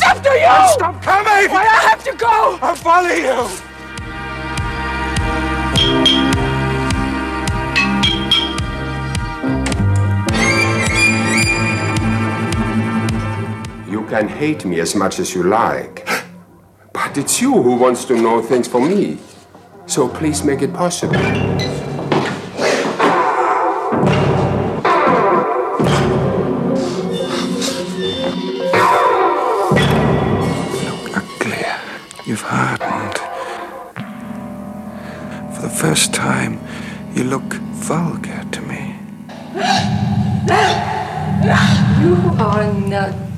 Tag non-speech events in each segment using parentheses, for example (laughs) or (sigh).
happened? It's after you! And stop coming! Why I have to go? I'll follow you! You can hate me as much as you like. But it's you who wants to know things for me. So please make it possible.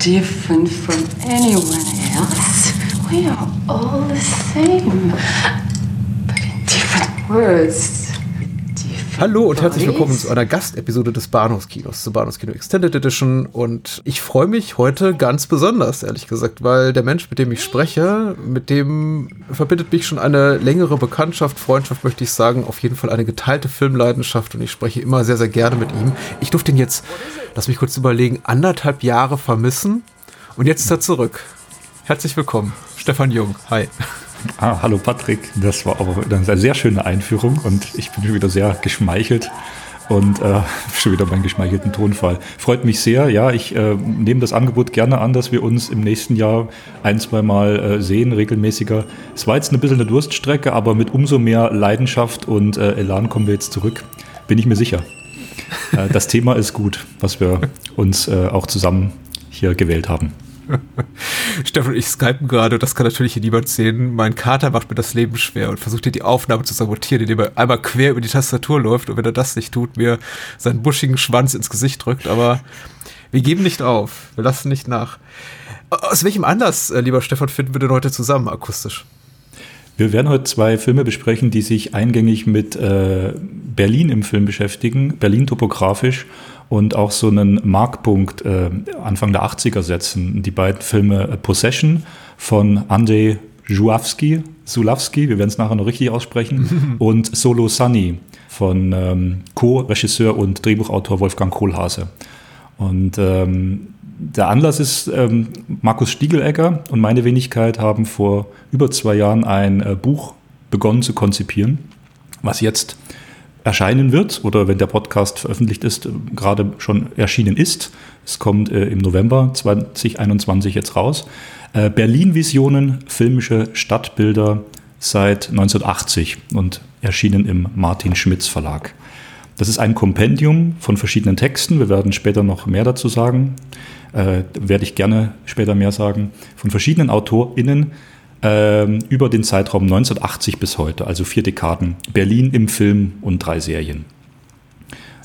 Different from anyone else. We are Hallo und herzlich willkommen zu einer Gastepisode des Bahnhofskinos, zu Bahnhofskino Extended Edition. Und ich freue mich heute ganz besonders, ehrlich gesagt, weil der Mensch, mit dem ich spreche, mit dem verbindet mich schon eine längere Bekanntschaft, Freundschaft, möchte ich sagen, auf jeden Fall eine geteilte Filmleidenschaft und ich spreche immer sehr, sehr gerne mit ihm. Ich durfte ihn jetzt, lass mich kurz überlegen, anderthalb Jahre vermissen und jetzt ist er zurück. Herzlich willkommen, Stefan Jung. Hi. Ah, hallo Patrick, das war aber eine sehr schöne Einführung und ich bin schon wieder sehr geschmeichelt und äh, (laughs) schon wieder meinen geschmeichelten Tonfall. Freut mich sehr, ja, ich äh, nehme das Angebot gerne an, dass wir uns im nächsten Jahr ein, zwei Mal äh, sehen, regelmäßiger. Es war jetzt ein bisschen eine Durststrecke, aber mit umso mehr Leidenschaft und äh, Elan kommen wir jetzt zurück, bin ich mir sicher. Äh, das Thema ist gut, was wir uns äh, auch zusammen hier gewählt haben. (laughs) Stefan ich skypen gerade, das kann natürlich hier niemand sehen. Mein Kater macht mir das Leben schwer und versucht hier die Aufnahme zu sabotieren, indem er einmal quer über die Tastatur läuft und wenn er das nicht tut, mir seinen buschigen Schwanz ins Gesicht drückt. Aber wir geben nicht auf, wir lassen nicht nach. Aus welchem Anlass, äh, lieber Stefan, finden wir denn heute zusammen akustisch? Wir werden heute zwei Filme besprechen, die sich eingängig mit äh, Berlin im Film beschäftigen, Berlin topografisch und auch so einen Markpunkt äh, Anfang der 80er setzen. Die beiden Filme äh, Possession von Andrzej Żuławski, Zulawski, wir werden es nachher noch richtig aussprechen, (laughs) und Solo Sunny von ähm, Co-Regisseur und Drehbuchautor Wolfgang Kohlhase. Und ähm, der Anlass ist, ähm, Markus Stiegelegger und meine Wenigkeit haben vor über zwei Jahren ein äh, Buch begonnen zu konzipieren, was jetzt erscheinen wird oder wenn der Podcast veröffentlicht ist, gerade schon erschienen ist. Es kommt äh, im November 2021 jetzt raus. Äh, Berlin-Visionen, filmische Stadtbilder seit 1980 und erschienen im Martin Schmitz Verlag. Das ist ein Kompendium von verschiedenen Texten. Wir werden später noch mehr dazu sagen. Äh, werde ich gerne später mehr sagen. Von verschiedenen AutorInnen ähm, über den Zeitraum 1980 bis heute, also vier Dekaden. Berlin im Film und drei Serien.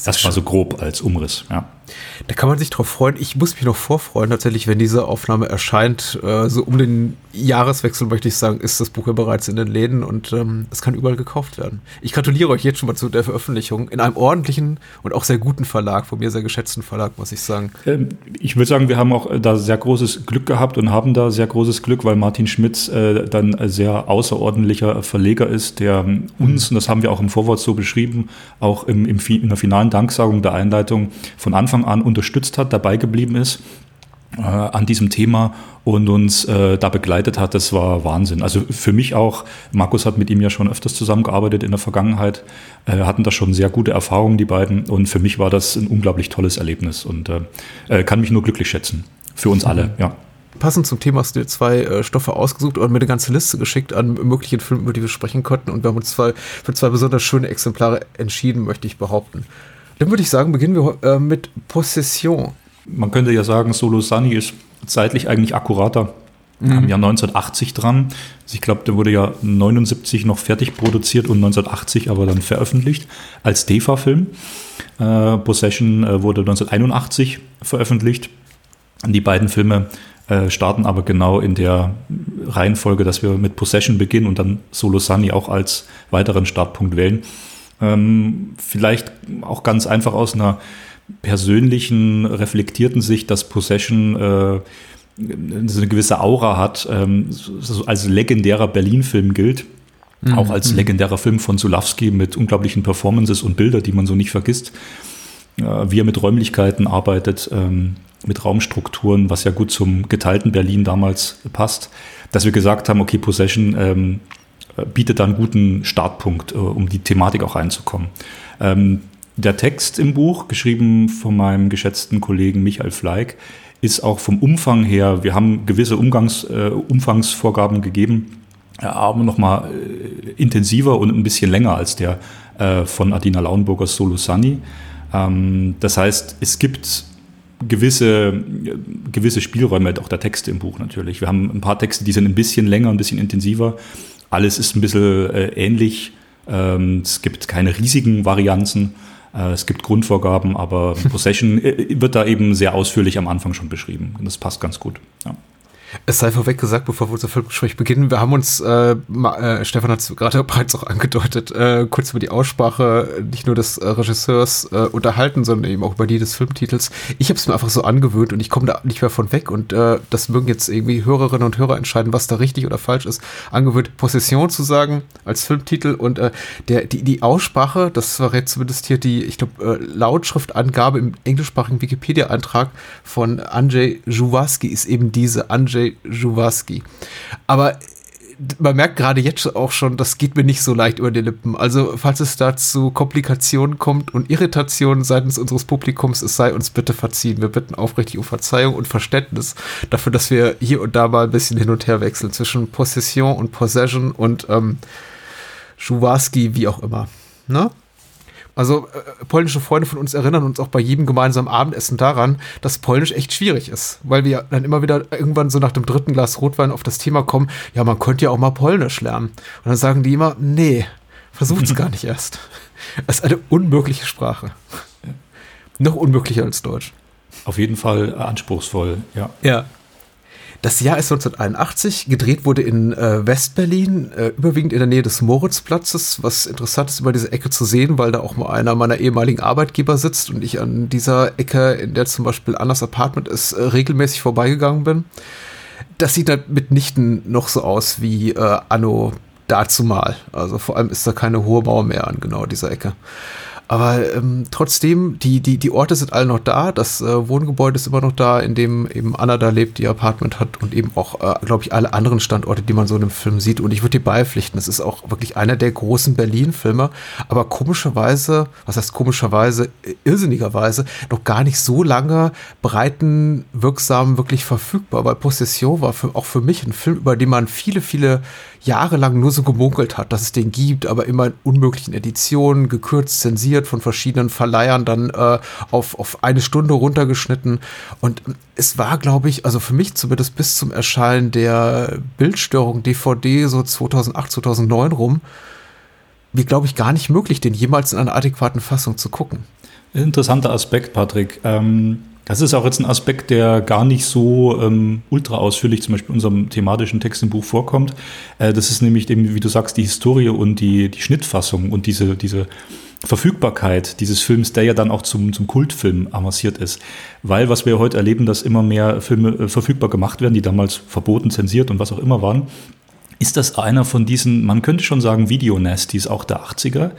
Das war so grob als Umriss, ja. Da kann man sich drauf freuen. Ich muss mich noch vorfreuen, tatsächlich, wenn diese Aufnahme erscheint. Äh, so um den Jahreswechsel möchte ich sagen, ist das Buch ja bereits in den Läden und ähm, es kann überall gekauft werden. Ich gratuliere euch jetzt schon mal zu der Veröffentlichung in einem ordentlichen und auch sehr guten Verlag, von mir sehr geschätzten Verlag, muss ich sagen. Ähm, ich würde sagen, wir haben auch da sehr großes Glück gehabt und haben da sehr großes Glück, weil Martin Schmitz äh, dann ein sehr außerordentlicher Verleger ist, der ähm, uns, und das haben wir auch im Vorwort so beschrieben, auch im, im, in der finalen Danksagung der Einleitung von Anfang an unterstützt hat, dabei geblieben ist äh, an diesem Thema und uns äh, da begleitet hat, das war Wahnsinn. Also für mich auch, Markus hat mit ihm ja schon öfters zusammengearbeitet in der Vergangenheit, äh, hatten da schon sehr gute Erfahrungen, die beiden, und für mich war das ein unglaublich tolles Erlebnis und äh, äh kann mich nur glücklich schätzen. Für uns alle, ja. Passend zum Thema hast du dir zwei äh, Stoffe ausgesucht und mir eine ganze Liste geschickt an möglichen Filmen, über die wir sprechen konnten. Und wir haben uns zwei, für zwei besonders schöne Exemplare entschieden, möchte ich behaupten. Dann würde ich sagen, beginnen wir äh, mit Possession. Man könnte ja sagen, Solo Sunny ist zeitlich eigentlich akkurater. Mhm. Am Jahr 1980 dran. Also ich glaube, der wurde ja 79 noch fertig produziert und 1980 aber dann veröffentlicht als DEFA-Film. Äh, Possession äh, wurde 1981 veröffentlicht. Die beiden Filme äh, starten aber genau in der Reihenfolge, dass wir mit Possession beginnen und dann Solo Sunny auch als weiteren Startpunkt wählen. Ähm, vielleicht auch ganz einfach aus einer persönlichen, reflektierten Sicht, dass Possession äh, so eine gewisse Aura hat, ähm, als legendärer Berlin-Film gilt. Mhm. Auch als mhm. legendärer Film von Zulawski mit unglaublichen Performances und Bilder, die man so nicht vergisst. Äh, wie er mit Räumlichkeiten arbeitet, ähm, mit Raumstrukturen, was ja gut zum geteilten Berlin damals passt, dass wir gesagt haben, okay, Possession ähm, bietet da einen guten Startpunkt, äh, um die Thematik auch reinzukommen. Ähm, der Text im Buch, geschrieben von meinem geschätzten Kollegen Michael Fleig, ist auch vom Umfang her, wir haben gewisse Umgangs, äh, Umfangsvorgaben gegeben, aber nochmal äh, intensiver und ein bisschen länger als der äh, von Adina Lauenburgers Solo Sunny. Ähm, das heißt, es gibt gewisse, gewisse Spielräume, auch der Texte im Buch natürlich. Wir haben ein paar Texte, die sind ein bisschen länger, ein bisschen intensiver. Alles ist ein bisschen äh, ähnlich. Ähm, es gibt keine riesigen Varianzen. Äh, es gibt Grundvorgaben, aber (laughs) Possession äh, wird da eben sehr ausführlich am Anfang schon beschrieben. Und das passt ganz gut. Ja. Es sei vorweg gesagt, bevor wir unser Filmgespräch beginnen, wir haben uns, äh, äh, Stefan hat es gerade (laughs) bereits auch angedeutet, äh, kurz über die Aussprache nicht nur des äh, Regisseurs äh, unterhalten, sondern eben auch über die des Filmtitels. Ich habe es mir einfach so angewöhnt und ich komme da nicht mehr von weg und äh, das mögen jetzt irgendwie Hörerinnen und Hörer entscheiden, was da richtig oder falsch ist. Angewöhnt, Possession zu sagen als Filmtitel und der, die, die Aussprache, das verrät zumindest hier die, ich glaube, Lautschriftangabe im englischsprachigen Wikipedia-Eintrag von Andrzej Juwaski ist eben diese Andrzej Andrzej Juwaski. Aber man merkt gerade jetzt auch schon, das geht mir nicht so leicht über die Lippen. Also, falls es da zu Komplikationen kommt und Irritationen seitens unseres Publikums, es sei uns bitte verziehen. Wir bitten aufrichtig um Verzeihung und Verständnis dafür, dass wir hier und da mal ein bisschen hin und her wechseln zwischen Possession und Possession und ähm, Juwaski, wie auch immer. Ne? Also äh, polnische Freunde von uns erinnern uns auch bei jedem gemeinsamen Abendessen daran, dass Polnisch echt schwierig ist, weil wir dann immer wieder irgendwann so nach dem dritten Glas Rotwein auf das Thema kommen, ja, man könnte ja auch mal Polnisch lernen. Und dann sagen die immer, nee, versucht es gar nicht erst. (laughs) Es ist eine unmögliche Sprache. Noch unmöglicher als Deutsch. Auf jeden Fall anspruchsvoll, ja. Ja. Das Jahr ist 1981. Gedreht wurde in äh, Westberlin, äh, überwiegend in der Nähe des Moritzplatzes, was interessant ist, über diese Ecke zu sehen, weil da auch mal einer meiner ehemaligen Arbeitgeber sitzt und ich an dieser Ecke, in der zum Beispiel Annas Apartment ist, äh, regelmäßig vorbeigegangen bin. Das sieht halt mitnichten noch so aus wie äh, Anno dazumal. Also vor allem ist da keine hohe Mauer mehr an genau dieser Ecke. Aber ähm, trotzdem, die, die, die Orte sind alle noch da. Das äh, Wohngebäude ist immer noch da, in dem eben Anna da lebt, die Apartment hat und eben auch, äh, glaube ich, alle anderen Standorte, die man so in dem Film sieht. Und ich würde dir beipflichten, es ist auch wirklich einer der großen Berlin-Filme, aber komischerweise, was heißt komischerweise, irrsinnigerweise, noch gar nicht so lange breiten, wirksam wirklich verfügbar. Weil Possession war für, auch für mich ein Film, über den man viele, viele jahrelang nur so gemunkelt hat, dass es den gibt, aber immer in unmöglichen Editionen, gekürzt, zensiert von verschiedenen Verleihern, dann äh, auf, auf eine Stunde runtergeschnitten. Und es war, glaube ich, also für mich zumindest bis zum Erscheinen der Bildstörung DVD so 2008, 2009 rum, wie, glaube ich, gar nicht möglich, den jemals in einer adäquaten Fassung zu gucken. Interessanter Aspekt, Patrick. Ähm, das ist auch jetzt ein Aspekt, der gar nicht so ähm, ultra ausführlich zum Beispiel in unserem thematischen Text im Buch vorkommt. Äh, das ist nämlich eben, wie du sagst, die Historie und die, die Schnittfassung und diese, diese Verfügbarkeit dieses Films, der ja dann auch zum, zum Kultfilm avanciert ist. Weil, was wir heute erleben, dass immer mehr Filme äh, verfügbar gemacht werden, die damals verboten, zensiert und was auch immer waren, ist das einer von diesen, man könnte schon sagen, Videonasties auch der 80er,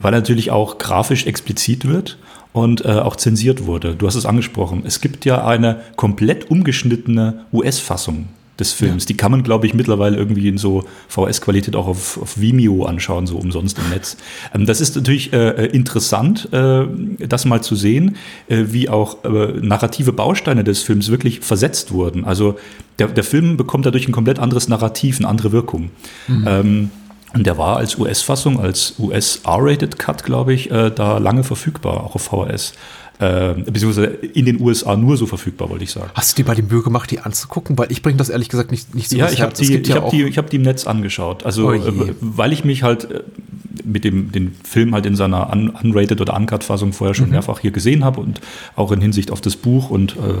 weil er natürlich auch grafisch explizit wird und äh, auch zensiert wurde. Du hast es angesprochen. Es gibt ja eine komplett umgeschnittene US-Fassung des Films. Ja. Die kann man, glaube ich, mittlerweile irgendwie in so VS-Qualität auch auf, auf, Vimeo anschauen, so umsonst im Netz. Ähm, das ist natürlich äh, interessant, äh, das mal zu sehen, äh, wie auch äh, narrative Bausteine des Films wirklich versetzt wurden. Also der, der Film bekommt dadurch ein komplett anderes Narrativ, eine andere Wirkung. Mhm. Ähm, und der war als US-Fassung, als US R-Rated Cut, glaube ich, äh, da lange verfügbar, auch auf VHS. Äh, beziehungsweise in den USA nur so verfügbar, wollte ich sagen. Hast du dir bei die Mühe gemacht, die anzugucken? Weil ich bringe das ehrlich gesagt nicht, nicht so Ja, ich habe die, ich ja hab die, ich hab die im Netz angeschaut. Also, oh äh, weil ich mich halt äh, mit dem den Film halt in seiner un unrated oder uncut-Fassung vorher schon mhm. mehrfach hier gesehen habe und auch in Hinsicht auf das Buch und äh,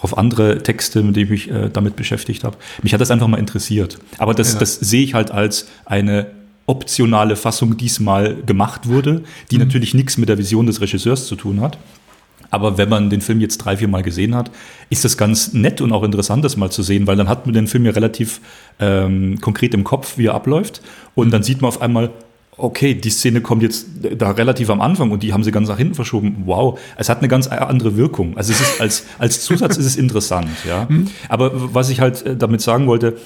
auf andere Texte, mit denen ich mich äh, damit beschäftigt habe. Mich hat das einfach mal interessiert. Aber das, ja. das sehe ich halt als eine optionale Fassung diesmal gemacht wurde, die mhm. natürlich nichts mit der Vision des Regisseurs zu tun hat. Aber wenn man den Film jetzt drei, vier Mal gesehen hat, ist das ganz nett und auch interessant, das mal zu sehen, weil dann hat man den Film ja relativ ähm, konkret im Kopf, wie er abläuft. Und dann sieht man auf einmal, okay, die Szene kommt jetzt da relativ am Anfang und die haben sie ganz nach hinten verschoben. Wow, es hat eine ganz andere Wirkung. Also es ist als, als Zusatz ist es interessant, ja. Mhm. Aber was ich halt äh, damit sagen wollte,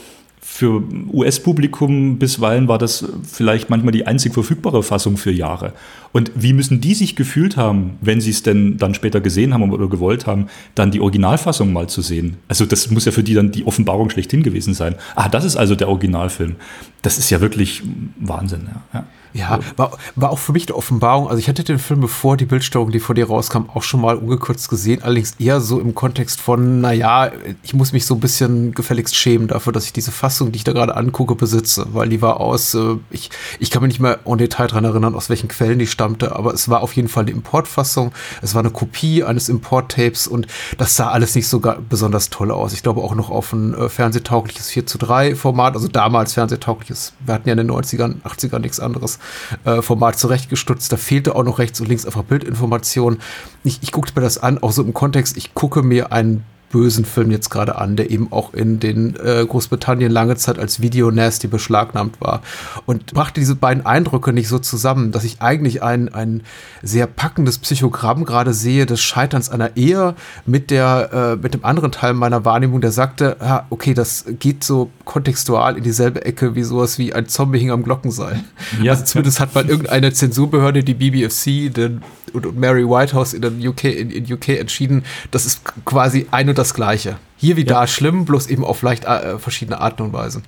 für US-Publikum bisweilen war das vielleicht manchmal die einzig verfügbare Fassung für Jahre. Und wie müssen die sich gefühlt haben, wenn sie es denn dann später gesehen haben oder gewollt haben, dann die Originalfassung mal zu sehen? Also das muss ja für die dann die Offenbarung schlechthin gewesen sein. Ah, das ist also der Originalfilm. Das ist ja wirklich Wahnsinn. Ja. ja. Ja, war, war auch für mich eine Offenbarung. Also ich hatte den Film, bevor die Bildstörung DVD rauskam, auch schon mal ungekürzt gesehen. Allerdings eher so im Kontext von, naja, ich muss mich so ein bisschen gefälligst schämen dafür, dass ich diese Fassung, die ich da gerade angucke, besitze. Weil die war aus, äh, ich, ich kann mich nicht mehr en Detail dran erinnern, aus welchen Quellen die stammte, aber es war auf jeden Fall eine Importfassung. Es war eine Kopie eines Importtapes und das sah alles nicht so besonders toll aus. Ich glaube auch noch auf ein äh, fernsehtaugliches 4 zu 3 Format, also damals fernsehtaugliches. Wir hatten ja in den 90ern, 80ern nichts anderes äh, Format zurechtgestutzt. Da fehlte auch noch rechts und links einfach Bildinformation. Ich, ich guckte mir das an, auch so im Kontext, ich gucke mir einen bösen Film jetzt gerade an, der eben auch in den äh, Großbritannien lange Zeit als Video Nasty beschlagnahmt war und brachte diese beiden Eindrücke nicht so zusammen, dass ich eigentlich ein, ein sehr packendes Psychogramm gerade sehe des Scheiterns einer Ehe mit der äh, mit dem anderen Teil meiner Wahrnehmung, der sagte, ja, okay, das geht so kontextual in dieselbe Ecke wie sowas wie ein Zombie hing am Glockenseil. Ja. Also zumindest hat mal irgendeine Zensurbehörde, die BBFC den, und, und Mary Whitehouse in, den UK, in, in UK entschieden, das ist quasi ein und das Gleiche. Hier wie ja. da schlimm, bloß eben auf leicht äh, verschiedene Arten und Weisen.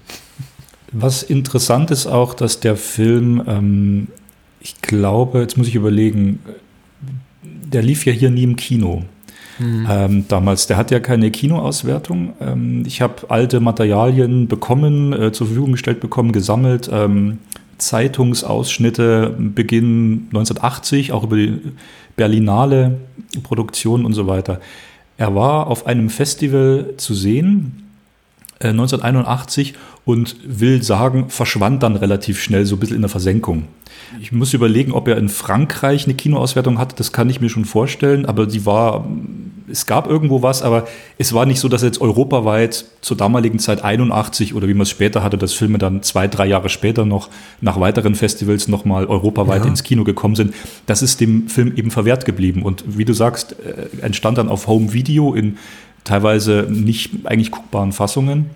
Was interessant ist auch, dass der Film, ähm, ich glaube, jetzt muss ich überlegen, der lief ja hier nie im Kino. Mhm. Ähm, damals, der hat ja keine Kinoauswertung. Ähm, ich habe alte Materialien bekommen, äh, zur Verfügung gestellt bekommen, gesammelt. Ähm, Zeitungsausschnitte Beginn 1980, auch über die Berlinale Produktion und so weiter. Er war auf einem Festival zu sehen, äh, 1981, und will sagen, verschwand dann relativ schnell so ein bisschen in der Versenkung. Ich muss überlegen, ob er in Frankreich eine Kinoauswertung hatte, das kann ich mir schon vorstellen, aber die war es gab irgendwo was, aber es war nicht so, dass jetzt europaweit zur damaligen Zeit 81 oder wie man es später hatte, dass Filme dann zwei, drei Jahre später noch nach weiteren Festivals nochmal europaweit ja. ins Kino gekommen sind. Das ist dem Film eben verwehrt geblieben. Und wie du sagst, äh, entstand dann auf Home Video in teilweise nicht eigentlich guckbaren Fassungen.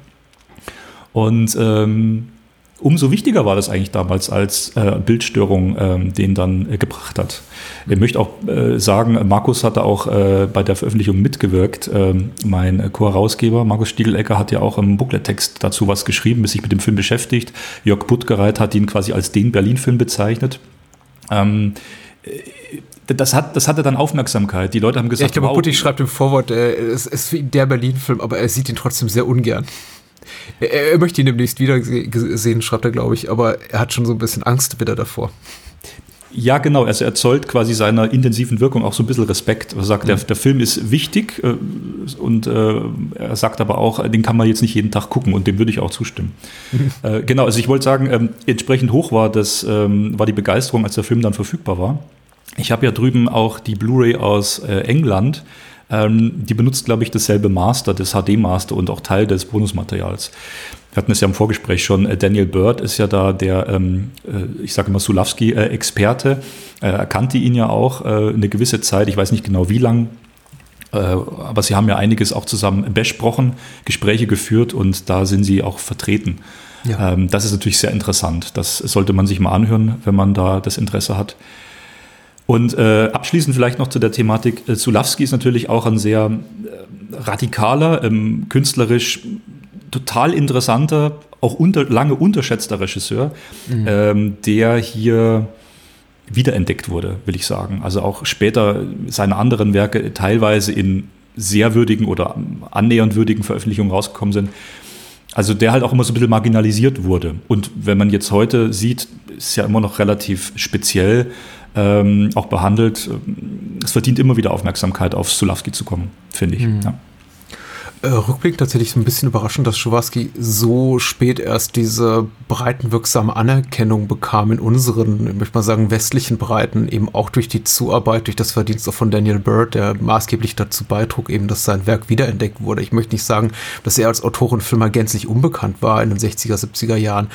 Und ähm, umso wichtiger war das eigentlich damals, als äh, Bildstörung ähm, den dann äh, gebracht hat. Ich möchte auch äh, sagen, Markus hatte auch äh, bei der Veröffentlichung mitgewirkt. Ähm, mein Co-Herausgeber, Markus Stiegelecker, hat ja auch im Booklet-Text dazu was geschrieben, sich mit dem Film beschäftigt. Jörg Buttgereit hat ihn quasi als den Berlin-Film bezeichnet. Ähm, äh, das, hat, das hatte dann Aufmerksamkeit. Die Leute haben gesagt, ja, ich glaube, wow, Butti schreibt im Vorwort, äh, es ist wie der Berlin-Film, aber er sieht ihn trotzdem sehr ungern. Er, er möchte ihn demnächst wieder sehen, schreibt er, glaube ich, aber er hat schon so ein bisschen Angst wieder davor. Ja, genau. Also er zollt quasi seiner intensiven Wirkung auch so ein bisschen Respekt. Er sagt, mhm. der, der, Film ist wichtig äh, und äh, er sagt aber auch, den kann man jetzt nicht jeden Tag gucken und dem würde ich auch zustimmen. Mhm. (laughs) Äh, genau, also ich wollte sagen, ähm, entsprechend hoch war, das, ähm, war die Begeisterung, als der Film dann verfügbar war. Ich habe ja drüben auch die Blu-ray aus äh, England ähm, die benutzt, glaube ich, dasselbe Master, das HD-Master und auch Teil des Bonusmaterials. Wir hatten es ja im Vorgespräch schon, äh, Daniel Bird ist ja da der, ähm, äh, ich sage immer Sulawski-Experte. Äh, er kannte ihn ja auch äh, eine gewisse Zeit, ich weiß nicht genau wie lang, äh, aber sie haben ja einiges auch zusammen besprochen, Gespräche geführt und da sind sie auch vertreten. Ja. Ähm, das ist natürlich sehr interessant. Das sollte man sich mal anhören, wenn man da das Interesse hat. Und äh, abschließend vielleicht noch zu der Thematik. Äh, Zulawski ist natürlich auch ein sehr äh, radikaler, ähm, künstlerisch total interessanter, auch unter, lange unterschätzter Regisseur, mhm. ähm, der hier wiederentdeckt wurde, will ich sagen. Also auch später seine anderen Werke teilweise in sehr würdigen oder annähernd würdigen Veröffentlichungen rausgekommen sind. Also der halt auch immer so ein bisschen marginalisiert wurde. Und wenn man jetzt heute sieht, ist ja immer noch relativ speziell ähm, auch behandelt. Es verdient immer wieder Aufmerksamkeit, auf Sulawski zu kommen, finde ich. Mhm. Ja. Äh, Rückblick tatsächlich so ein bisschen überraschend, dass Schuwaski so spät erst diese breitenwirksame Anerkennung bekam in unseren, ich möchte mal sagen, westlichen Breiten, eben auch durch die Zuarbeit, durch das Verdienst auch von Daniel Bird, der maßgeblich dazu beitrug, eben, dass sein Werk wiederentdeckt wurde. Ich möchte nicht sagen, dass er als Autor und Filmer gänzlich unbekannt war in den 60er, 70er Jahren,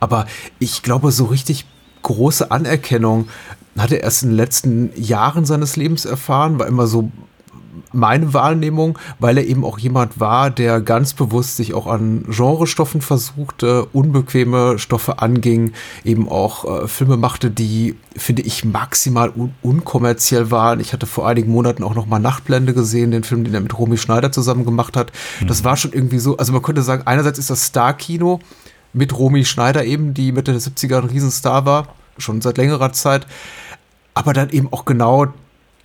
aber ich glaube, so richtig große Anerkennung hat er erst in den letzten Jahren seines Lebens erfahren, war immer so meine Wahrnehmung, weil er eben auch jemand war, der ganz bewusst sich auch an Genrestoffen versuchte, unbequeme Stoffe anging, eben auch äh, Filme machte, die, finde ich, maximal un unkommerziell waren. Ich hatte vor einigen Monaten auch noch mal Nachtblende gesehen, den Film, den er mit Romy Schneider zusammen gemacht hat. Mhm. Das war schon irgendwie so, also man könnte sagen, einerseits ist das Star-Kino mit Romy Schneider eben, die Mitte der 70er ein Riesenstar war, schon seit längerer Zeit, aber dann eben auch genau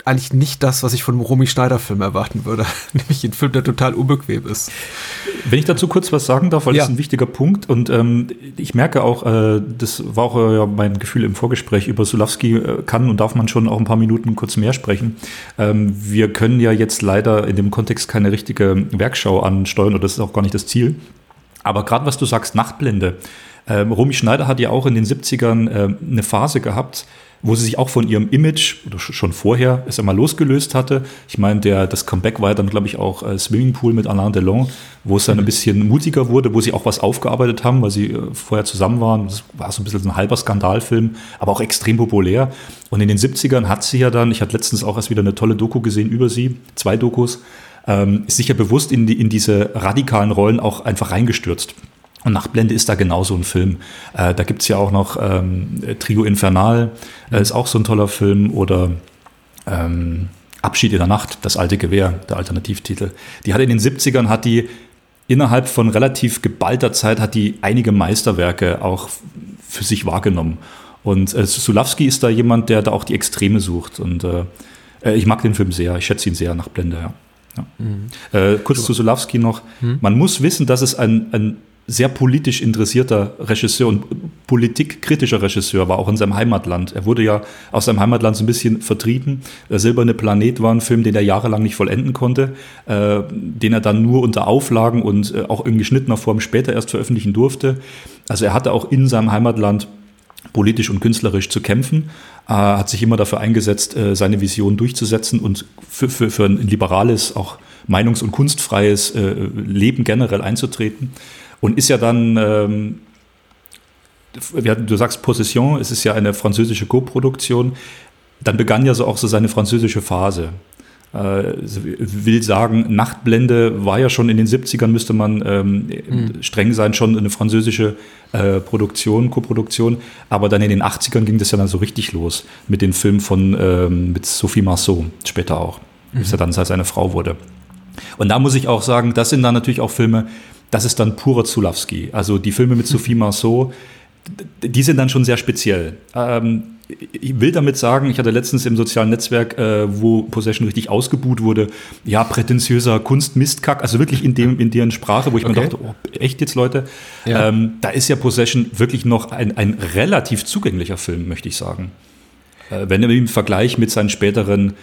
eigentlich nicht das, was ich von einem Romy Schneider-Film erwarten würde. (laughs) Nämlich ein Film, der total unbequem ist. Wenn ich dazu kurz was sagen darf, weil ja. das ist ein wichtiger Punkt und ähm, ich merke auch, äh, das war auch äh, mein Gefühl im Vorgespräch, über Sulawski äh, kann und darf man schon auch ein paar Minuten kurz mehr sprechen. Ähm, wir können ja jetzt leider in dem Kontext keine richtige Werkschau ansteuern oder das ist auch gar nicht das Ziel. Aber gerade was du sagst, Nachtblende. Ähm, Romy Schneider hat ja auch in den 70ern äh, eine Phase gehabt, wo sie sich auch von ihrem Image, oder schon vorher, es einmal losgelöst hatte. Ich meine, der, das Comeback war ja dann, glaube ich, auch äh, Swimmingpool mit Alain Delon, wo es dann ein mhm. bisschen mutiger wurde, wo sie auch was aufgearbeitet haben, weil sie äh, vorher zusammen waren. Das war so ein bisschen ein halber Skandalfilm, aber auch extrem populär. Und in den 70ern hat sie ja dann, ich hatte letztens auch erst wieder eine tolle Doku gesehen über sie, zwei Dokus, ähm, ist sich ja bewusst in, die, in diese radikalen Rollen auch einfach reingestürzt. Und Nachtblende ist da genauso ein Film. Äh, da es ja auch noch ähm, Trio Infernal, äh, ist auch so ein toller Film. Oder ähm, Abschied in der Nacht, das alte Gewehr, der Alternativtitel. Die hat in den 70ern, hat die innerhalb von relativ geballter Zeit, hat die einige Meisterwerke auch für sich wahrgenommen. Und äh, Sulawski ist da jemand, der da auch die Extreme sucht. Und äh, äh ich mag den Film sehr, ich schätze ihn sehr nach Blende, ja. Ja. Mhm. Äh, kurz zu Sulawski noch. Mhm. Man muss wissen, dass es ein, ein sehr politisch interessierter Regisseur und politikkritischer Regisseur war, auch in seinem Heimatland. Er wurde ja aus seinem Heimatland so ein bisschen vertrieben. Der Silberne Planet war ein Film, den er jahrelang nicht vollenden konnte, äh, den er dann nur unter Auflagen und äh, auch in geschnittener Form später erst veröffentlichen durfte. Also er hatte auch in seinem Heimatland politisch und künstlerisch zu kämpfen, äh, hat sich immer dafür eingesetzt, äh, seine Vision durchzusetzen und für, für, für ein liberales, auch meinungs- und kunstfreies äh, Leben generell einzutreten. Und ist ja dann, ähm, du sagst Possession, es ist ja eine französische Co-Produktion. Dann begann ja so auch so seine französische Phase. Äh, will sagen, Nachtblende war ja schon in den 70ern, müsste man ähm, mhm. streng sein, schon eine französische äh, Produktion, Co-Produktion. Aber dann in den 80ern ging das ja dann so richtig los mit den Filmen von ähm, mit Sophie Marceau später auch, mhm. bis er dann seine Frau wurde. Und da muss ich auch sagen, das sind dann natürlich auch Filme, das ist dann purer Zulawski. Also die Filme mit (laughs) Sophie Marceau, die sind dann schon sehr speziell. Ähm, ich will damit sagen, ich hatte letztens im sozialen Netzwerk, äh, wo Possession richtig ausgebuht wurde, ja, prätentiöser Kunstmistkack, also wirklich in, dem, in deren Sprache, wo ich okay. mir dachte, oh, echt jetzt, Leute? Ja. Ähm, da ist ja Possession wirklich noch ein, ein relativ zugänglicher Film, möchte ich sagen. Äh, wenn im Vergleich mit seinen späteren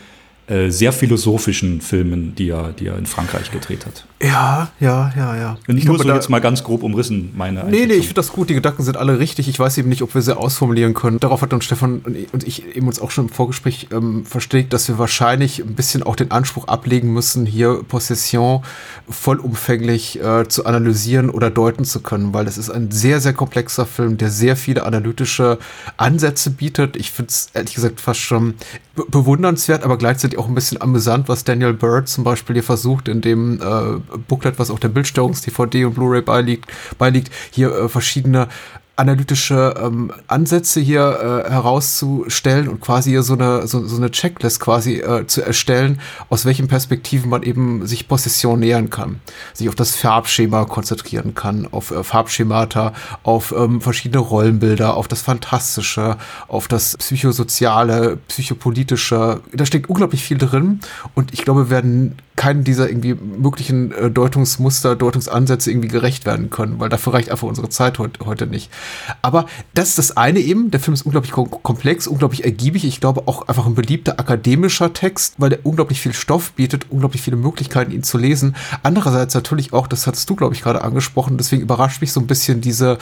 sehr philosophischen Filmen, die er, die er in Frankreich gedreht hat. Ja, ja, ja, ja. Und ich nur so jetzt mal ganz grob umrissen, meine Nee, nee, ich finde das gut. Die Gedanken sind alle richtig. Ich weiß eben nicht, ob wir sie ausformulieren können. Darauf hat uns Stefan und ich eben uns auch schon im Vorgespräch ähm, verständigt, dass wir wahrscheinlich ein bisschen auch den Anspruch ablegen müssen, hier Possession vollumfänglich äh, zu analysieren oder deuten zu können, weil es ist ein sehr, sehr komplexer Film, der sehr viele analytische Ansätze bietet. Ich finde es ehrlich gesagt fast schon bewundernswert, aber gleichzeitig auch ein bisschen amüsant, was Daniel Bird zum Beispiel hier versucht, in dem äh, Booklet, was auch der Bildstörungs-DVD und Blu-ray beiliegt, beiliegt, hier äh, verschiedene analytische ähm, Ansätze hier äh, herauszustellen und quasi hier so eine, so, so eine Checklist quasi äh, zu erstellen, aus welchen Perspektiven man eben sich Possession nähern kann, sich auf das Farbschema konzentrieren kann, auf äh, Farbschemata, auf ähm, verschiedene Rollenbilder, auf das Fantastische, auf das Psychosoziale, Psychopolitische. Da steckt unglaublich viel drin und ich glaube, wir werden keinen dieser irgendwie möglichen äh, Deutungsmuster, Deutungsansätze irgendwie gerecht werden können, weil dafür reicht einfach unsere Zeit heut, heute nicht. Aber das ist das eine eben. Der Film ist unglaublich komplex, unglaublich ergiebig. Ich glaube auch einfach ein beliebter akademischer Text, weil der unglaublich viel Stoff bietet, unglaublich viele Möglichkeiten, ihn zu lesen. Andererseits natürlich auch, das hattest du, glaube ich, gerade angesprochen, deswegen überrascht mich so ein bisschen diese,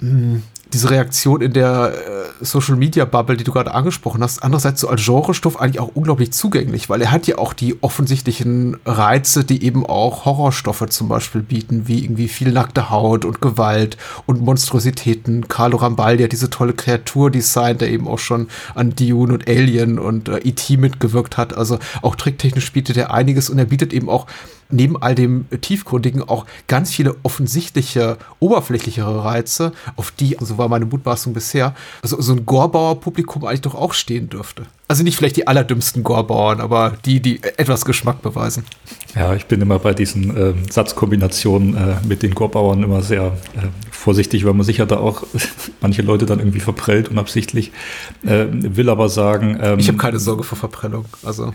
hm, diese Reaktion in der äh, Social Media Bubble, die du gerade angesprochen hast, andererseits so als Genrestoff eigentlich auch unglaublich zugänglich, weil er hat ja auch die offensichtlichen Reize, die eben auch Horrorstoffe zum Beispiel bieten, wie irgendwie viel nackte Haut und Gewalt und Monstrositäten. Carlo Rambaldi hat diese tolle Kreatur designt, der eben auch schon an Dune und Alien und äh, E.T. mitgewirkt hat. Also auch tricktechnisch bietet er einiges und er bietet eben auch neben all dem Tiefgründigen auch ganz viele offensichtliche, oberflächlichere Reize, auf die, so war meine Mutmaßung bisher, also so ein Gorbauer-Publikum eigentlich doch auch stehen dürfte. Also nicht vielleicht die allerdümmsten Gorbauern, aber die, die etwas Geschmack beweisen. Ja, ich bin immer bei diesen äh, Satzkombinationen äh, mit den Gorbauern immer sehr äh, vorsichtig, weil man sich ja da auch (laughs) manche Leute dann irgendwie verprellt unabsichtlich. Äh, will aber sagen. Ähm, ich habe keine Sorge vor Verprellung. Also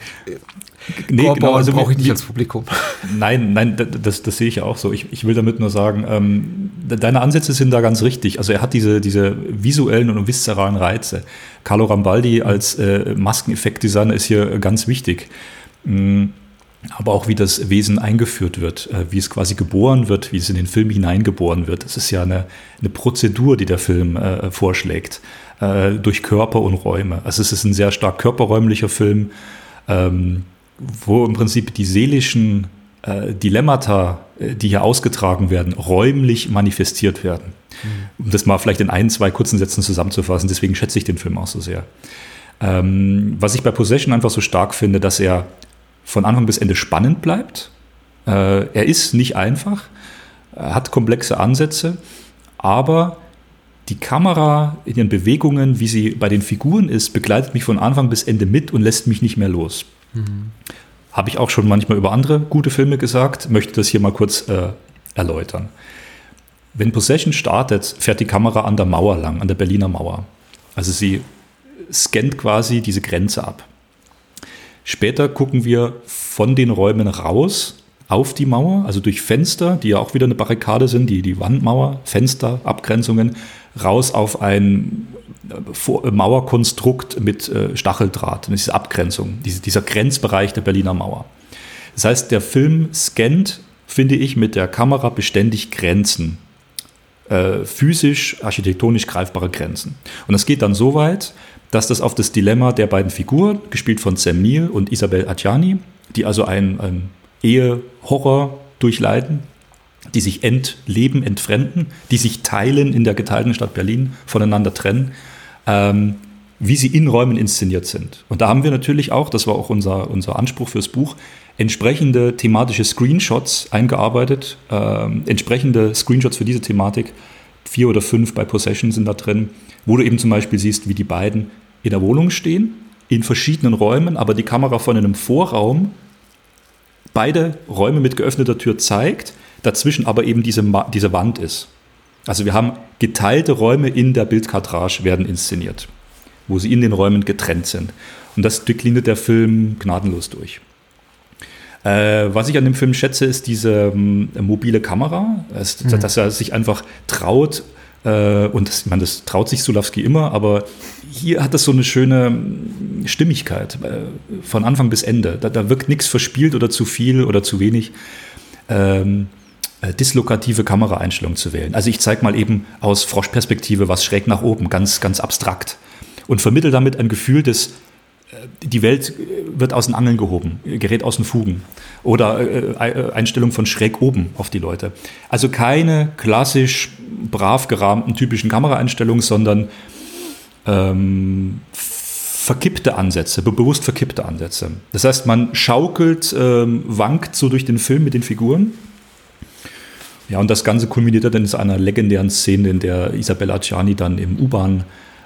nee, genau, also brauche ich nicht als Publikum. (laughs) Nein, nein, das, das sehe ich ja auch so. Ich, ich will damit nur sagen, ähm, deine Ansätze sind da ganz richtig. Also er hat diese, diese visuellen und viszeralen Reize. Carlo Rambaldi als äh, Maskeneffektdesigner ist hier ganz wichtig. Mhm aber auch wie das Wesen eingeführt wird, äh, wie es quasi geboren wird, wie es in den Film hineingeboren wird. Das ist ja eine, eine Prozedur, die der Film äh, vorschlägt, äh, durch Körper und Räume. Also es ist ein sehr stark körperräumlicher Film, ähm, wo im Prinzip die seelischen äh, Dilemmata, äh, die hier ausgetragen werden, räumlich manifestiert werden. Mhm. Um das mal vielleicht in ein, zwei kurzen Sätzen zusammenzufassen, deswegen schätze ich den Film auch so sehr. Ähm, was ich bei Possession einfach so stark finde, dass er von Anfang bis Ende spannend bleibt. Äh, er ist nicht einfach, er hat komplexe Ansätze, aber die Kamera in ihren Bewegungen, wie sie bei den Figuren ist, begleitet mich von Anfang bis Ende mit und lässt mich nicht mehr los. Habe ich auch schon manchmal über andere gute Filme gesagt, möchte das hier mal kurz äh, erläutern. Wenn Possession startet, fährt die Kamera an der Mauer lang, an der Berliner Mauer. Also sie scannt quasi diese Grenze ab. Später gucken wir von den Räumen raus auf die Mauer, also durch Fenster, die ja auch wieder eine Barrikade sind, die, die Wandmauer, Fenster, Abgrenzungen, raus auf ein Mauerkonstrukt mit äh, Stacheldraht, diese Abgrenzung, dieser Grenzbereich der Berliner Mauer. Das heißt, der Film scannt, finde ich, mit der Kamera beständig Grenzen. Äh, physisch, architektonisch greifbare Grenzen. Und das geht dann so weit, dass das auf das Dilemma der beiden Figuren, gespielt von Sam Neill und Isabel Adjani, die also ein, ein Ehe-Horror durchleiden, die sich entleben, entfremden, die sich teilen in der geteilten Stadt Berlin, voneinander trennen, ähm, wie sie in Räumen inszeniert sind. Und da haben wir natürlich auch, das war auch unser, unser Anspruch fürs Buch, entsprechende thematische Screenshots eingearbeitet, ähm, entsprechende Screenshots für diese Thematik. Vier oder fünf bei Possession sind da drin, wo du eben zum Beispiel siehst, wie die beiden in der Wohnung stehen, in verschiedenen Räumen, aber die Kamera von einem Vorraum beide Räume mit geöffneter Tür zeigt, dazwischen aber eben diese, diese Wand ist. Also wir haben geteilte Räume in der Bildkartrage werden inszeniert, wo sie in den Räumen getrennt sind. Und das dekliniert der Film gnadenlos durch. Äh, was ich an dem Film schätze, ist diese ähm, mobile Kamera, dass, mhm. dass er sich einfach traut, äh, und das, ich meine, das traut sich Sulawski immer, aber hier hat das so eine schöne ähm, Stimmigkeit äh, von Anfang bis Ende. Da, da wirkt nichts verspielt oder zu viel oder zu wenig. Ähm, äh, dislokative Kameraeinstellungen zu wählen. Also ich zeige mal eben aus Froschperspektive was schräg nach oben, ganz, ganz abstrakt. Und vermittle damit ein Gefühl des, äh, die Welt äh, wird aus den Angeln gehoben, gerät aus den Fugen. Oder äh, Einstellung von schräg oben auf die Leute. Also keine klassisch brav gerahmten typischen Kameraeinstellungen, sondern ähm, verkippte Ansätze, bewusst verkippte Ansätze. Das heißt, man schaukelt, ähm, wankt so durch den Film mit den Figuren ja, und das Ganze kulminiert dann in einer legendären Szene, in der Isabella Ciani dann im U-Bahn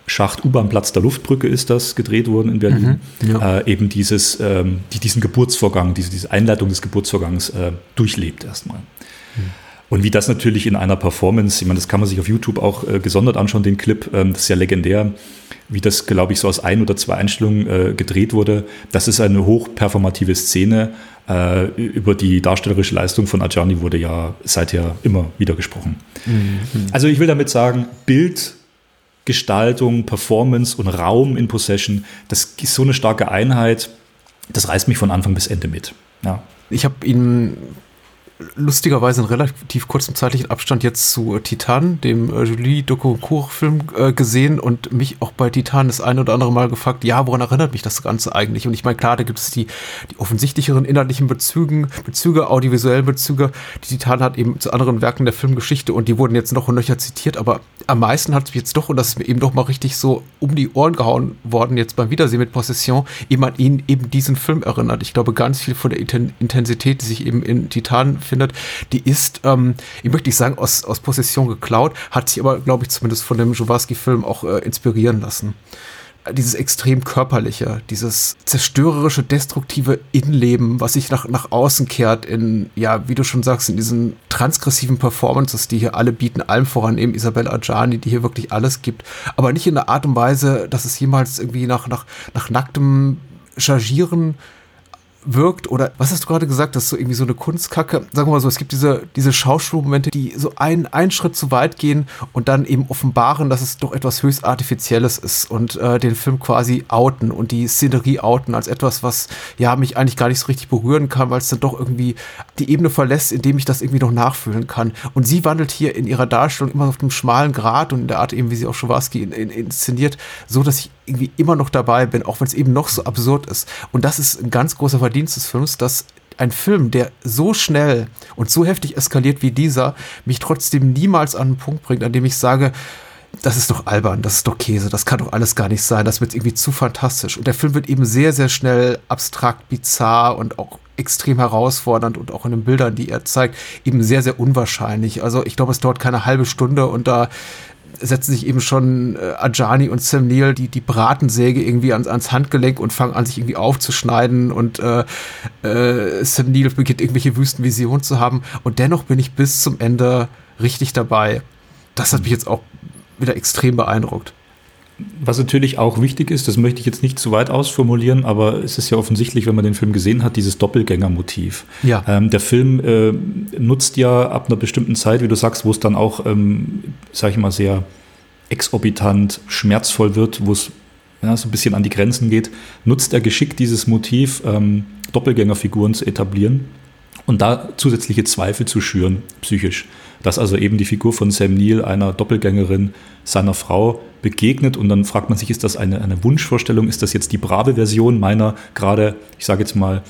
Schacht, U-Bahn-Platz der Luftbrücke ist das gedreht worden in Berlin. Mhm, ja. äh, eben dieses, ähm, die diesen Geburtsvorgang, diese, diese Einleitung des Geburtsvorgangs äh, durchlebt erstmal. Mhm. Und wie das natürlich in einer Performance, ich meine, das kann man sich auf YouTube auch äh, gesondert anschauen, den Clip, ähm, das ist ja legendär, wie das, glaube ich, so aus ein oder zwei Einstellungen äh, gedreht wurde. Das ist eine hochperformative Szene. Äh, über die darstellerische Leistung von Ajani wurde ja seither immer wieder gesprochen. Mhm. Also ich will damit sagen, Bild, Gestaltung, Performance und Raum in Possession, das ist so eine starke Einheit, das reißt mich von Anfang bis Ende mit. Ja. Ich habe ihn lustigerweise in relativ kurzem zeitlichen Abstand jetzt zu äh, Titan, dem äh, Julie Docourt-Film, äh, gesehen und mich auch bei Titan das eine oder andere Mal gefragt, ja, woran erinnert mich das Ganze eigentlich? Und ich meine, klar, da gibt es die, die offensichtlicheren inhaltlichen Bezügen, Bezüge, audiovisuellen Bezüge. Die Titan hat eben zu anderen Werken der Filmgeschichte und die wurden jetzt noch und nöcher zitiert, aber am meisten hat es mich jetzt doch, und das ist mir eben doch mal richtig so um die Ohren gehauen worden, jetzt beim Wiedersehen mit Possession, eben an ihn eben diesen Film erinnert. Ich glaube, ganz viel von der Intensität, die sich eben in Titan findet, die ist, ähm, ich möchte nicht sagen, aus, aus Possession geklaut, hat sich aber, glaube ich, zumindest von dem Jowarski-Film auch äh, inspirieren lassen. Dieses extrem körperliche, dieses zerstörerische, destruktive Innenleben, was sich nach, nach außen kehrt in, ja, wie du schon sagst, in diesen transgressiven Performances, die hier alle bieten, allem voran eben Isabella Adjani, die hier wirklich alles gibt, aber nicht in der Art und Weise, dass es jemals irgendwie nach, nach, nach nacktem Chargieren wirkt oder was hast du gerade gesagt, das ist so irgendwie so eine Kunstkacke. Sagen wir mal so, es gibt diese, diese Schauspielmomente, die so einen, einen Schritt zu weit gehen und dann eben offenbaren, dass es doch etwas höchst Artifizielles ist und äh, den Film quasi outen und die Szenerie outen als etwas, was ja mich eigentlich gar nicht so richtig berühren kann, weil es dann doch irgendwie die Ebene verlässt, indem ich das irgendwie noch nachfühlen kann. Und sie wandelt hier in ihrer Darstellung immer auf einem schmalen Grad und in der Art eben, wie sie auch Schowarski in, in, inszeniert, so dass ich irgendwie immer noch dabei bin, auch wenn es eben noch so absurd ist. Und das ist ein ganz großer Verdienst des Films, dass ein Film, der so schnell und so heftig eskaliert wie dieser, mich trotzdem niemals an einen Punkt bringt, an dem ich sage, das ist doch albern, das ist doch Käse, das kann doch alles gar nicht sein, das wird irgendwie zu fantastisch. Und der Film wird eben sehr, sehr schnell abstrakt, bizarr und auch extrem herausfordernd und auch in den Bildern, die er zeigt, eben sehr, sehr unwahrscheinlich. Also ich glaube, es dauert keine halbe Stunde und da setzen sich eben schon äh, Ajani und Sam Neill die, die Bratensäge irgendwie ans, ans Handgelenk und fangen an, sich irgendwie aufzuschneiden und äh, äh, Sam Neill beginnt irgendwelche Wüstenvisionen zu haben und dennoch bin ich bis zum Ende richtig dabei. Das hat mich jetzt auch wieder extrem beeindruckt. Was natürlich auch wichtig ist, das möchte ich jetzt nicht zu weit ausformulieren, aber es ist ja offensichtlich, wenn man den Film gesehen hat, dieses Doppelgängermotiv. Ja. Ähm, der Film äh, nutzt ja ab einer bestimmten Zeit, wie du sagst, wo es dann auch, ähm, sag ich mal, sehr exorbitant, schmerzvoll wird, wo es ja, so ein bisschen an die Grenzen geht, nutzt er geschickt dieses Motiv, ähm, Doppelgängerfiguren zu etablieren und da zusätzliche Zweifel zu schüren, psychisch. Dass also eben die Figur von Sam Neill, einer Doppelgängerin seiner Frau, begegnet und dann fragt man sich, ist das eine, eine Wunschvorstellung, ist das jetzt die brave Version meiner gerade, ich sage jetzt mal,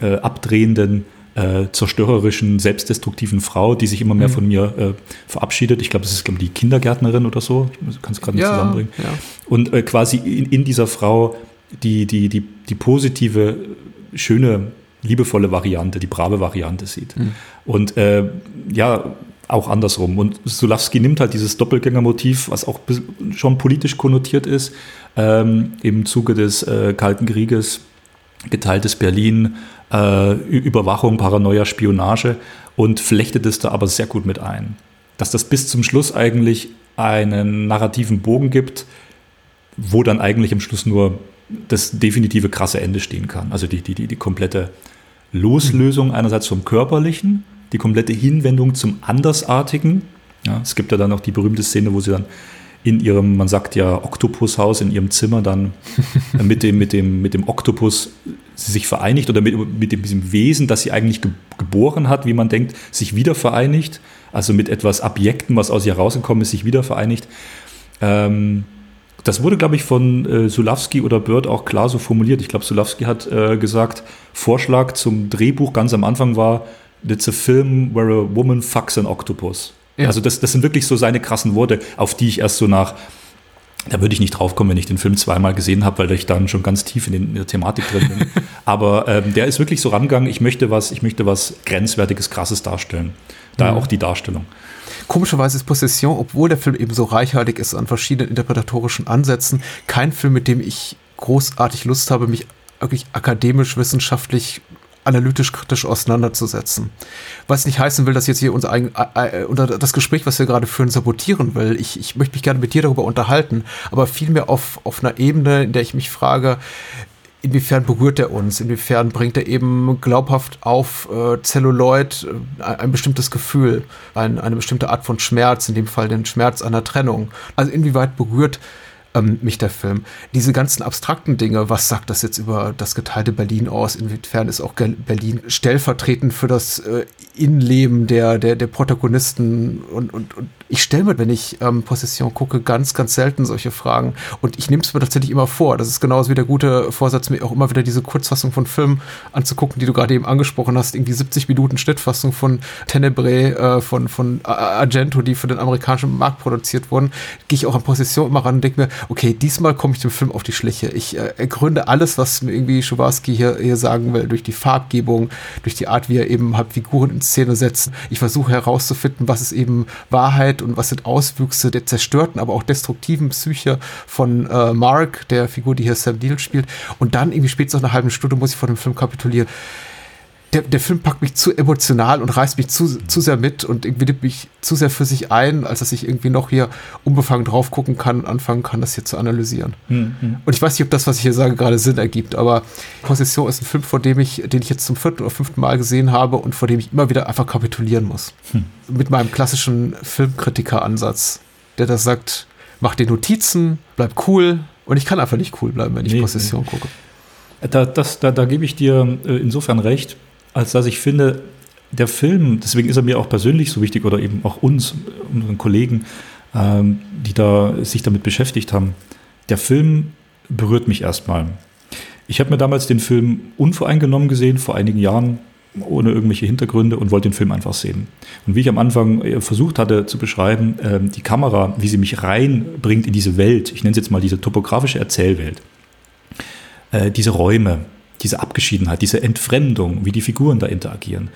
äh, abdrehenden, äh, zerstörerischen, selbstdestruktiven Frau, die sich immer mehr mhm. von mir äh, verabschiedet. Ich glaube, das ist glaube die Kindergärtnerin oder so. Ich kann es gerade nicht ja, zusammenbringen. Ja. Und äh, quasi in, in, dieser Frau die, die, die, die positive, schöne, liebevolle Variante, die brave Variante sieht. Mhm. Und äh, ja, auch andersrum. Und Sulawski nimmt halt dieses Doppelgängermotiv, was auch schon politisch konnotiert ist, ähm, im Zuge des äh, Kalten Krieges, geteiltes Berlin, äh, Überwachung, Paranoia, Spionage und flechtet es da aber sehr gut mit ein. Dass das bis zum Schluss eigentlich einen narrativen Bogen gibt, wo dann eigentlich am Schluss nur das definitive krasse Ende stehen kann. Also die, die, die, die komplette Loslösung einerseits vom Körperlichen, die komplette Hinwendung zum Andersartigen. Ja, es gibt ja dann auch die berühmte Szene, wo sie dann in ihrem, man sagt ja Oktopushaus, in ihrem Zimmer dann mit dem, mit dem, mit dem Oktopus sich vereinigt oder mit, mit diesem Wesen, das sie eigentlich ge geboren hat, wie man denkt, sich wieder vereinigt. Also mit etwas Abjekten, was aus ihr rausgekommen ist, sich wieder vereinigt. Ähm, das wurde, glaube ich, von äh, Sulawski oder Bird auch klar so formuliert. Ich glaube, Sulawski hat äh, gesagt, Vorschlag zum Drehbuch ganz am Anfang war, it's a film where a woman fucks an octopus. Ja. Also das, das sind wirklich so seine krassen Worte, auf die ich erst so nach, da würde ich nicht draufkommen, wenn ich den Film zweimal gesehen habe, weil ich dann schon ganz tief in, den, in der Thematik drin bin. (laughs) Aber ähm, der ist wirklich so rangegangen, ich möchte was, ich möchte was Grenzwertiges, Krasses darstellen. Da mhm. auch die Darstellung. Komischerweise ist Possession, obwohl der Film eben so reichhaltig ist an verschiedenen interpretatorischen Ansätzen, kein Film, mit dem ich großartig Lust habe, mich wirklich akademisch, wissenschaftlich analytisch kritisch auseinanderzusetzen. Was nicht heißen will, dass jetzt hier unser eigen, äh, unter das Gespräch, was wir gerade führen, sabotieren will. Ich, ich möchte mich gerne mit dir darüber unterhalten, aber vielmehr auf, auf einer Ebene, in der ich mich frage, inwiefern berührt er uns, inwiefern bringt er eben glaubhaft auf äh, Zelluloid äh, ein bestimmtes Gefühl, ein, eine bestimmte Art von Schmerz, in dem Fall den Schmerz einer Trennung. Also inwieweit berührt ähm, mich der Film. Diese ganzen abstrakten Dinge, was sagt das jetzt über das geteilte Berlin aus? Inwiefern ist auch Berlin stellvertretend für das äh, Innenleben der, der, der Protagonisten? Und, und, und ich stelle mir, wenn ich ähm, Possession gucke, ganz, ganz selten solche Fragen. Und ich nehme es mir tatsächlich immer vor. Das ist genauso wie der gute Vorsatz, mir auch immer wieder diese Kurzfassung von Filmen anzugucken, die du gerade eben angesprochen hast. Irgendwie 70 Minuten Schnittfassung von Tenebrae, äh, von, von Argento, die für den amerikanischen Markt produziert wurden. Gehe ich auch an Possession immer ran und denke mir, okay, diesmal komme ich dem Film auf die Schliche. Ich äh, ergründe alles, was mir irgendwie Schuwarski hier, hier sagen will, durch die Farbgebung, durch die Art, wie er eben halt Figuren in Szene setzt. Ich versuche herauszufinden, was ist eben Wahrheit und was sind Auswüchse der zerstörten, aber auch destruktiven Psyche von äh, Mark, der Figur, die hier Sam Deal spielt. Und dann irgendwie spätestens nach einer halben Stunde muss ich vor dem Film kapitulieren der, der Film packt mich zu emotional und reißt mich zu, zu sehr mit und irgendwie nimmt mich zu sehr für sich ein, als dass ich irgendwie noch hier unbefangen drauf gucken kann und anfangen kann, das hier zu analysieren. Mhm. Und ich weiß nicht, ob das, was ich hier sage, gerade Sinn ergibt, aber Possession ist ein Film, vor dem ich, den ich jetzt zum vierten oder fünften Mal gesehen habe und vor dem ich immer wieder einfach kapitulieren muss. Mhm. Mit meinem klassischen Filmkritiker-Ansatz, der das sagt, mach dir Notizen, bleib cool und ich kann einfach nicht cool bleiben, wenn ich nee, Possession nee. gucke. Da, das, da, da gebe ich dir äh, insofern recht als dass ich finde, der Film, deswegen ist er mir auch persönlich so wichtig oder eben auch uns, unseren Kollegen, ähm, die da sich damit beschäftigt haben. Der Film berührt mich erstmal. Ich habe mir damals den Film unvoreingenommen gesehen, vor einigen Jahren, ohne irgendwelche Hintergründe und wollte den Film einfach sehen. Und wie ich am Anfang äh, versucht hatte zu beschreiben, äh, die Kamera, wie sie mich reinbringt in diese Welt, ich nenne es jetzt mal diese topografische Erzählwelt, äh, diese Räume, diese Abgeschiedenheit, diese Entfremdung, wie die Figuren da interagieren.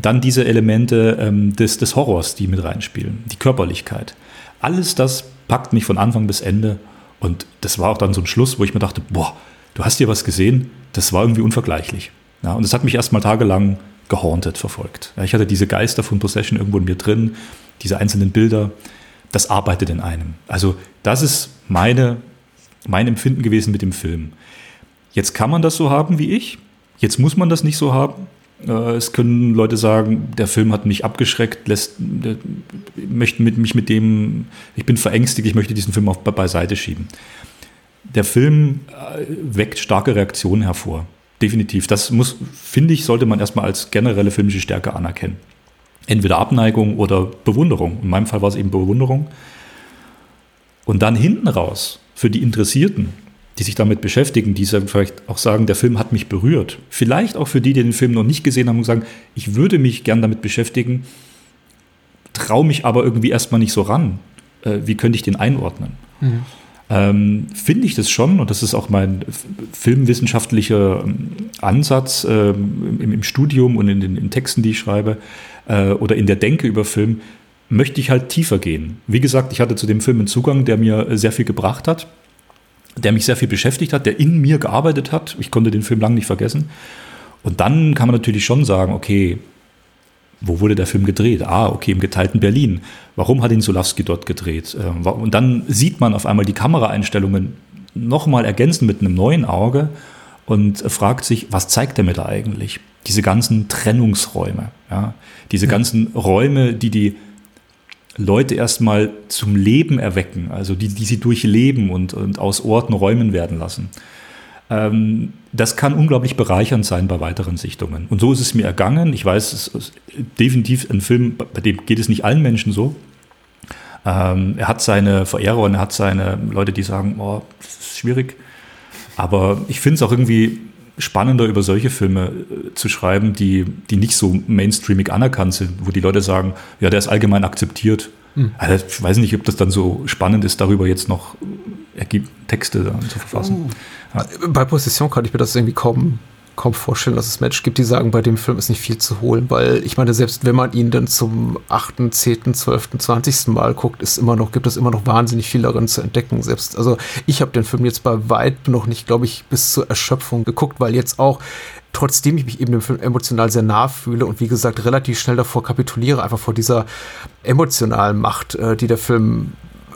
Dann diese Elemente ähm, des, des Horrors, die mit reinspielen, die Körperlichkeit. Alles das packt mich von Anfang bis Ende. Und das war auch dann so ein Schluss, wo ich mir dachte, boah, du hast hier was gesehen, das war irgendwie unvergleichlich. Ja, und es hat mich erstmal tagelang gehauntet verfolgt. Ja, ich hatte diese Geister von Possession irgendwo in mir drin, diese einzelnen Bilder, das arbeitet in einem. Also das ist meine, mein Empfinden gewesen mit dem Film. Jetzt kann man das so haben wie ich. Jetzt muss man das nicht so haben. Äh, es können Leute sagen, der Film hat mich abgeschreckt, lässt, möchten mit mich mit dem, ich bin verängstigt, ich möchte diesen Film auf beiseite schieben. Der Film äh, weckt starke Reaktionen hervor. Definitiv. Das muss, finde ich, sollte man erstmal als generelle filmische Stärke anerkennen. Entweder Abneigung oder Bewunderung. In meinem Fall war es eben Bewunderung. Und dann hinten raus, für die Interessierten, die sich damit beschäftigen, die vielleicht auch sagen, der Film hat mich berührt. Vielleicht auch für die, die den Film noch nicht gesehen haben und sagen, ich würde mich gern damit beschäftigen, traue mich aber irgendwie erstmal nicht so ran. Äh, wie könnte ich den einordnen? Mhm. Ähm, Finde ich das schon, und das ist auch mein filmwissenschaftlicher ähm, Ansatz ähm, im, im, Studium und in den in Texten, die ich schreibe, äh, oder in der Denke über Film, möchte ich halt tiefer gehen. Wie gesagt, ich hatte zu dem Film einen Zugang, der mir sehr viel gebracht hat der mich sehr viel beschäftigt hat, der in mir gearbeitet hat. Ich konnte den Film lang nicht vergessen. Und dann kann man natürlich schon sagen, okay, wo wurde der Film gedreht? Ah, okay, im geteilten Berlin. Warum hat ihn Sulawski dort gedreht? Ähm, und dann sieht man auf einmal die Kameraeinstellungen nochmal ergänzen mit einem neuen Auge und fragt sich, was zeigt er mir da eigentlich? Diese ganzen Trennungsräume, ja? diese ja. ganzen Räume, die die Leute erstmal zum Leben erwecken, also die, die sie durchleben und, und aus Orten Räumen werden lassen. Ähm, das kann unglaublich bereichernd sein bei weiteren Sichtungen. Und so ist es mir ergangen. Ich weiß, es ist definitiv ein Film, bei dem geht es nicht allen Menschen so. Ähm, er hat seine Verehrer und er hat seine Leute, die sagen, oh, das ist schwierig. Aber ich finde es auch irgendwie spannender, über solche Filme äh, zu schreiben, die, die nicht so mainstreamig anerkannt sind, wo die Leute sagen, ja, der ist allgemein akzeptiert. Hm. Also ich weiß nicht, ob das dann so spannend ist, darüber jetzt noch äh, Texte zu verfassen. Oh. Ja. Bei Position kann ich mir das irgendwie kaum kaum vorstellen, dass es Match gibt, die sagen, bei dem Film ist nicht viel zu holen, weil ich meine, selbst wenn man ihn dann zum 8., 10., 12., 20. Mal guckt, ist immer noch, gibt es immer noch wahnsinnig viel darin zu entdecken. Selbst, also ich habe den Film jetzt bei weit noch nicht, glaube ich, bis zur Erschöpfung geguckt, weil jetzt auch trotzdem ich mich eben dem Film emotional sehr nah fühle und wie gesagt relativ schnell davor kapituliere, einfach vor dieser emotionalen Macht, äh, die der Film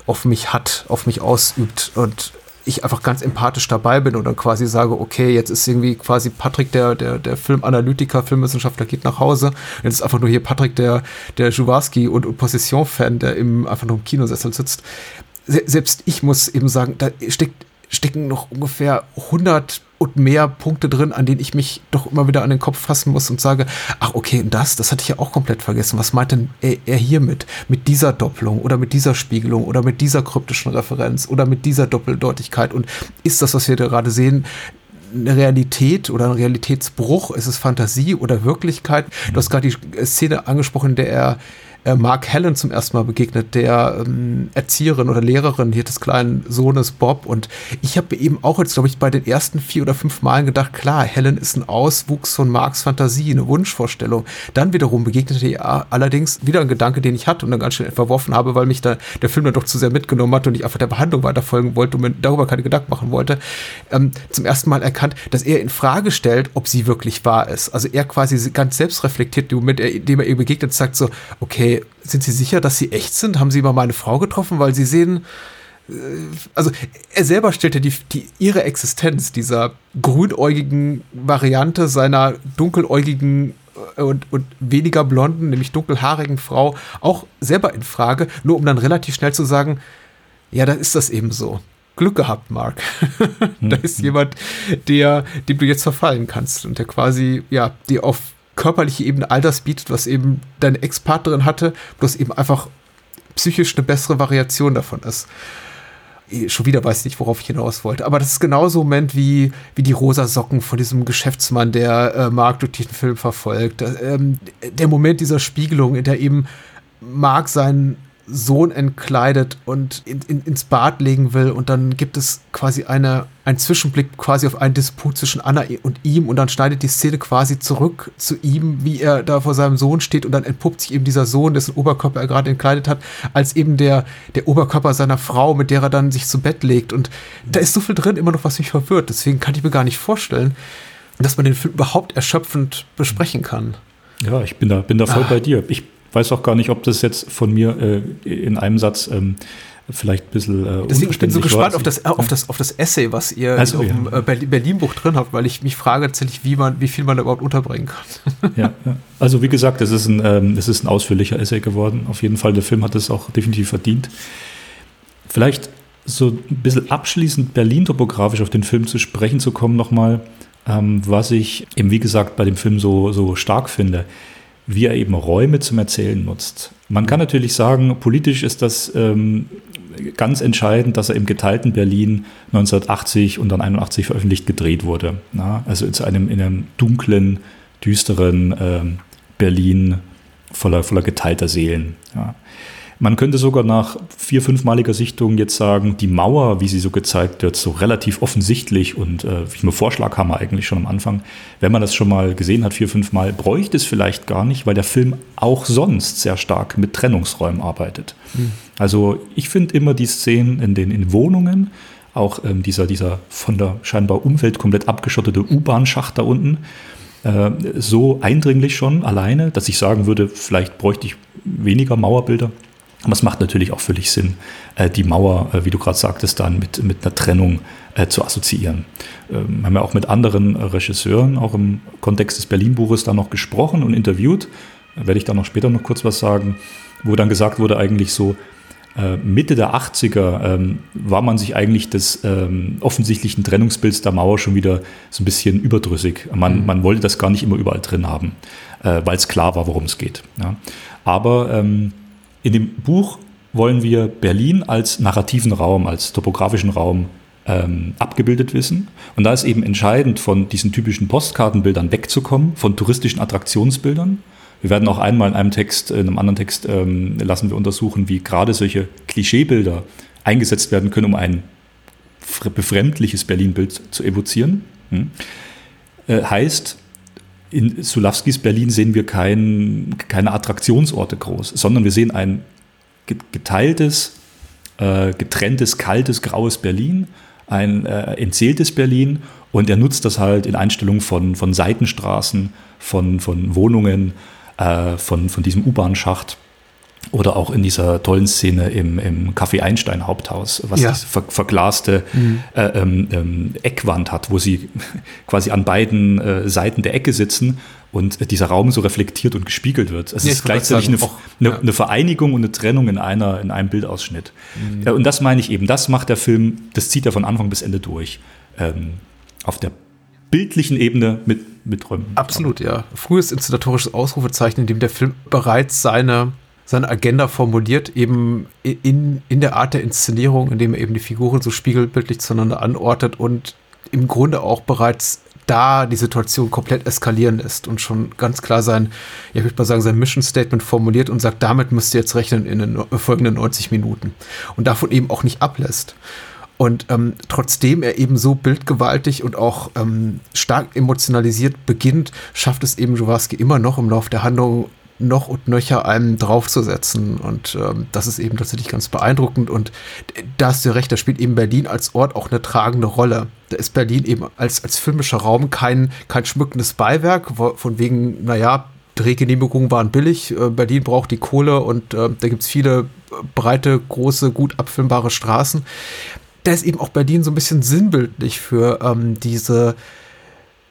auf mich hat, auf mich ausübt und ich einfach ganz empathisch dabei bin und dann quasi sage, okay, jetzt ist irgendwie quasi Patrick, der, der, der Filmanalytiker, Filmwissenschaftler, geht nach Hause. Jetzt ist einfach nur hier Patrick, der, der Juwarski und, und Possession-Fan, der im, einfach nur im Kinosessel sitzt. se selbst ich muss eben sagen, da steckt, stecken noch ungefähr 100 und mehr Punkte drin, an denen ich mich doch immer wieder an den Kopf fassen muss und sage, ach okay, und das, das hatte ich ja auch komplett vergessen. Was meint denn er, er hiermit? Mit dieser Doppelung oder mit dieser Spiegelung oder mit dieser kryptischen Referenz oder mit dieser Doppeldeutigkeit? Und ist das, was wir da gerade sehen, eine Realität oder ein Realitätsbruch? Ist es Fantasie oder Wirklichkeit? Du hast gerade die Szene angesprochen, in der er Mark Helen zum ersten Mal begegnet, der ähm, Erzieherin oder Lehrerin hier des kleinen Sohnes Bob. Und ich habe eben auch jetzt, glaube ich, bei den ersten vier oder fünf Malen gedacht, klar, Helen ist ein Auswuchs von Marks Fantasie, eine Wunschvorstellung. Dann wiederum begegnete ihr allerdings wieder ein Gedanke, den ich hatte und dann ganz schnell verworfen habe, weil mich da der Film dann doch zu sehr mitgenommen hat und ich einfach der Behandlung weiterfolgen wollte und mir darüber keine Gedanken machen wollte. Ähm, zum ersten Mal erkannt, dass er in Frage stellt, ob sie wirklich wahr ist. Also er quasi ganz selbst reflektiert, Moment, indem er ihr begegnet, sagt so, okay, sind Sie sicher, dass Sie echt sind? Haben Sie mal meine Frau getroffen? Weil Sie sehen, äh, also er selber stellt ja die, die, ihre Existenz dieser grünäugigen Variante seiner dunkeläugigen äh, und, und weniger blonden, nämlich dunkelhaarigen Frau auch selber in Frage, nur um dann relativ schnell zu sagen, ja, dann ist das eben so. Glück gehabt, Mark. (laughs) da ist jemand, der, dem du jetzt verfallen kannst und der quasi, ja, dir auf körperliche Ebene all das bietet, was eben deine Ex-Partnerin hatte, bloß eben einfach psychisch eine bessere Variation davon ist. Schon wieder weiß ich nicht, worauf ich hinaus wollte. Aber das ist genauso ein Moment wie, wie die rosa Socken von diesem Geschäftsmann, der äh, Mark durch den Film verfolgt. Ähm, der Moment dieser Spiegelung, in der eben Mark seinen Sohn entkleidet und in, in, ins Bad legen will. Und dann gibt es quasi eine, einen Zwischenblick quasi auf einen Disput zwischen Anna und ihm. Und dann schneidet die Szene quasi zurück zu ihm, wie er da vor seinem Sohn steht. Und dann entpuppt sich eben dieser Sohn, dessen Oberkörper er gerade entkleidet hat, als eben der, der Oberkörper seiner Frau, mit der er dann sich zu Bett legt. Und da ist so viel drin, immer noch was mich verwirrt. Deswegen kann ich mir gar nicht vorstellen, dass man den Film überhaupt erschöpfend besprechen kann. Ja, ich bin da, bin da voll ah. bei dir. Ich weiß auch gar nicht, ob das jetzt von mir äh, in einem Satz ähm, vielleicht ein bisschen äh, Deswegen, Ich bin so gespannt auf das, auf, das, auf das Essay, was ihr also, ja. im äh, Berlin-Buch drin habt, weil ich mich frage tatsächlich, wie, man, wie viel man da überhaupt unterbringen kann. ja, ja, also wie gesagt, es ist, ein, ähm, es ist ein ausführlicher Essay geworden. Auf jeden Fall, der Film hat es auch definitiv verdient. Vielleicht so ein bisschen abschließend Berlin-topografisch auf den Film zu sprechen zu kommen nochmal, ähm, was ich eben wie gesagt bei dem Film so, so stark finde wie er eben Räume zum Erzählen nutzt. Man kann natürlich sagen, politisch ist das ähm, ganz entscheidend, dass er im geteilten Berlin 1980 und dann 81 veröffentlicht gedreht wurde. Na? Also in einem, in einem dunklen, düsteren ähm, Berlin voller, voller geteilter Seelen. Ja. Man könnte sogar nach vier, fünfmaliger Sichtung jetzt sagen, die Mauer, wie sie so gezeigt wird, so relativ offensichtlich und äh, wie ich mir Vorschlag haben wir eigentlich schon am Anfang, wenn man das schon mal gesehen hat, vier, fünf Mal, bräuchte es vielleicht gar nicht, weil der Film auch sonst sehr stark mit Trennungsräumen arbeitet. Mhm. Also ich finde immer die Szenen in den in Wohnungen, auch ähm, dieser, dieser von der scheinbar Umwelt komplett abgeschottete U-Bahn-Schacht da unten, äh, so eindringlich schon alleine, dass ich sagen würde, vielleicht bräuchte ich weniger Mauerbilder. Aber es macht natürlich auch völlig Sinn, äh, die Mauer, äh, wie du gerade sagtest, dann mit, mit einer Trennung äh, zu assoziieren. Ähm, wir haben ja auch mit anderen Regisseuren, auch im Kontext des Berlin-Buches, da noch gesprochen und interviewt. Da werde ich da noch später noch kurz was sagen, wo dann gesagt wurde, eigentlich so, Mitte der 80er ähm, war man sich eigentlich des ähm, offensichtlichen Trennungsbilds der Mauer schon wieder so ein bisschen überdrüssig. Man, mhm. man wollte das gar nicht immer überall drin haben, äh, weil es klar war, worum es geht. Ja. Aber ähm, in dem Buch wollen wir Berlin als narrativen Raum, als topografischen Raum ähm, abgebildet wissen. Und da ist eben entscheidend, von diesen typischen Postkartenbildern wegzukommen, von touristischen Attraktionsbildern. Wir werden auch einmal in einem Text, in einem anderen Text ähm, lassen wir untersuchen, wie gerade solche Klischeebilder eingesetzt werden können, um ein befremdliches Berlin-Bild zu evozieren. Hm. Äh, heißt, in Sulawskis Berlin sehen wir kein, keine Attraktionsorte groß, sondern wir sehen ein geteiltes, äh, getrenntes, kaltes, graues Berlin, ein äh, entzähltes Berlin und er nutzt das halt in Einstellungen von, von Seitenstraßen, von, von Wohnungen, äh, von, von diesem U-Bahn-Schacht Oder auch in dieser tollen Szene im, im Café Einstein Haupthaus, was Ja. diese ver verglaste äh, ähm, ähm, Eckwand hat, wo sie (laughs) quasi an beiden äh, Seiten der Ecke sitzen und äh, dieser Raum so reflektiert und gespiegelt wird. Es Ja, ist gleichzeitig eine, eine, ja. eine Vereinigung und eine Trennung in, einer, in einem Bildausschnitt. Mhm. Äh, Und das meine ich eben, das macht der Film, das zieht er von Anfang bis Ende durch. Ähm, auf der bildlichen Ebene mit, mit Räumen. Absolut, ja. Frühes inszenatorisches Ausrufezeichen, in dem der Film bereits seine, seine Agenda formuliert, eben in, in der Art der Inszenierung, in dem er eben die Figuren so spiegelbildlich zueinander anordnet und im Grunde auch bereits da die Situation komplett eskalieren lässt und schon ganz klar sein, ja, ich würde mal sagen, sein Mission Statement formuliert und sagt, damit müsst ihr jetzt rechnen in den folgenden 90 Minuten. Und davon eben auch nicht ablässt. Und ähm, trotzdem er eben so bildgewaltig und auch ähm, stark emotionalisiert beginnt, schafft es eben Jaworski immer noch im Lauf der Handlung noch und nöcher einem draufzusetzen. Und ähm, das ist eben tatsächlich ganz beeindruckend. Und da hast du recht, da spielt eben Berlin als Ort auch eine tragende Rolle. Da ist Berlin eben als, als filmischer Raum kein, kein schmückendes Beiwerk, von wegen, naja, Drehgenehmigungen waren billig, äh, Berlin braucht die Kohle und äh, da gibt es viele äh, breite, große, gut abfilmbare Straßen. Da ist eben auch Berlin so ein bisschen sinnbildlich für ähm, diese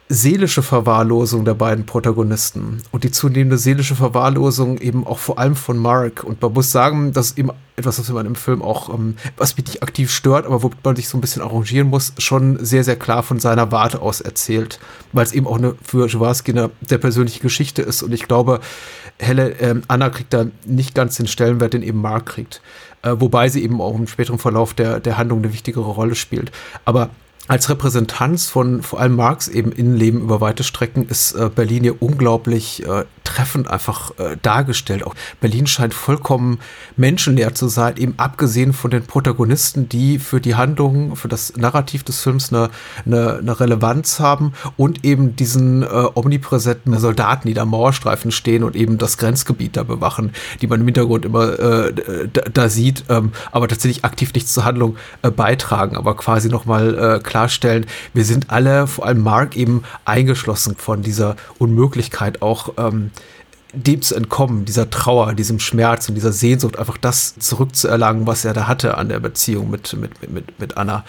seelische Verwahrlosung der beiden Protagonisten und die zunehmende seelische Verwahrlosung eben auch vor allem von Mark. Und man muss sagen, das ist eben etwas, was man im Film auch, ähm, was mich nicht aktiv stört, aber womit man sich so ein bisschen arrangieren muss, schon sehr, sehr klar von seiner Warte aus erzählt, weil es eben auch eine, für Jaworski eine der persönliche Geschichte ist. Und ich glaube, Helle, ähm, Anna kriegt da nicht ganz den Stellenwert, den eben Mark kriegt. Äh, wobei sie eben auch im späteren Verlauf der, der Handlung eine wichtigere Rolle spielt. Aber als Repräsentanz von vor allem Marx eben Innenleben über weite Strecken ist äh, Berlin hier unglaublich äh, treffend einfach äh, dargestellt. Auch Berlin scheint vollkommen menschenleer zu sein, eben abgesehen von den Protagonisten, die für die Handlung, für das Narrativ des Films eine, eine, eine Relevanz haben und eben diesen äh, omnipräsenten Soldaten, die da am Mauerstreifen stehen und eben das Grenzgebiet da bewachen, die man im Hintergrund immer äh, da, da sieht, ähm, aber tatsächlich aktiv nichts zur Handlung äh, beitragen, aber quasi nochmal äh, klarstellen, wir sind alle, vor allem Mark, eben eingeschlossen von dieser Unmöglichkeit auch ähm, dem zu entkommen, dieser Trauer, diesem Schmerz und dieser Sehnsucht, einfach das zurückzuerlangen, was er da hatte an der Beziehung mit, mit, mit, mit Anna.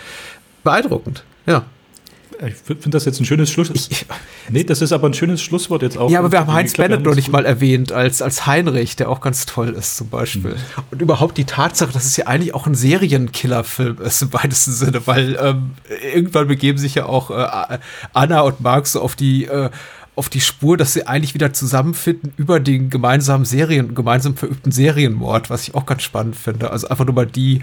Beeindruckend, ja. Ich finde das jetzt ein schönes Schluss. Ich, nee, das ist aber ein schönes Schlusswort jetzt auch. ja, aber wir haben Heinz Bennett noch nicht mal erwähnt als, als Heinrich, der auch ganz toll ist zum Beispiel. Mhm. Und überhaupt die Tatsache, dass es ja eigentlich auch ein Serienkiller-Film ist im weitesten Sinne, weil ähm, irgendwann begeben sich ja auch äh, Anna und Mark so auf die äh, auf die Spur, dass sie eigentlich wieder zusammenfinden über den gemeinsamen Serien, gemeinsam verübten Serienmord, was ich auch ganz spannend finde. Also einfach nur mal die,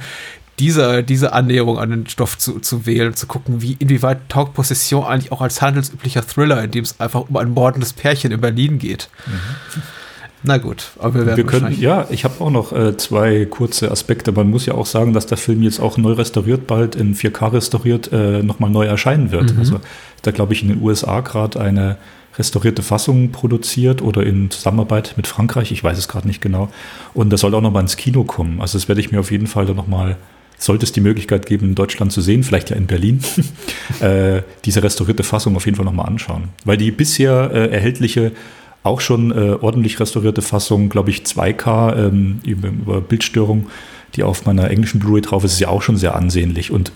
diese, diese Annäherung an den Stoff zu, zu wählen, zu gucken, wie, inwieweit taugt Possession eigentlich auch als handelsüblicher Thriller, in dem es einfach um ein mordendes Pärchen in Berlin geht. Na gut, aber wir werden Wir können, ja, ich habe auch noch äh, zwei kurze Aspekte. Man muss ja auch sagen, dass der Film jetzt auch neu restauriert, bald in 4K restauriert, äh, nochmal neu erscheinen wird. Also da glaube ich in den USA gerade eine restaurierte Fassung produziert oder in Zusammenarbeit mit Frankreich, ich weiß es gerade nicht genau. Und das soll auch nochmal ins Kino kommen. Also das werde ich mir auf jeden Fall dann nochmal, sollte es die Möglichkeit geben, in Deutschland zu sehen, vielleicht ja in Berlin, (laughs) äh, diese restaurierte Fassung auf jeden Fall nochmal anschauen. Weil die bisher äh, erhältliche auch schon äh, ordentlich restaurierte Fassung, glaube ich, 2K ähm, über, über Bildstörung, die auf meiner englischen Blu-ray drauf ist, ist ja auch schon sehr ansehnlich. Und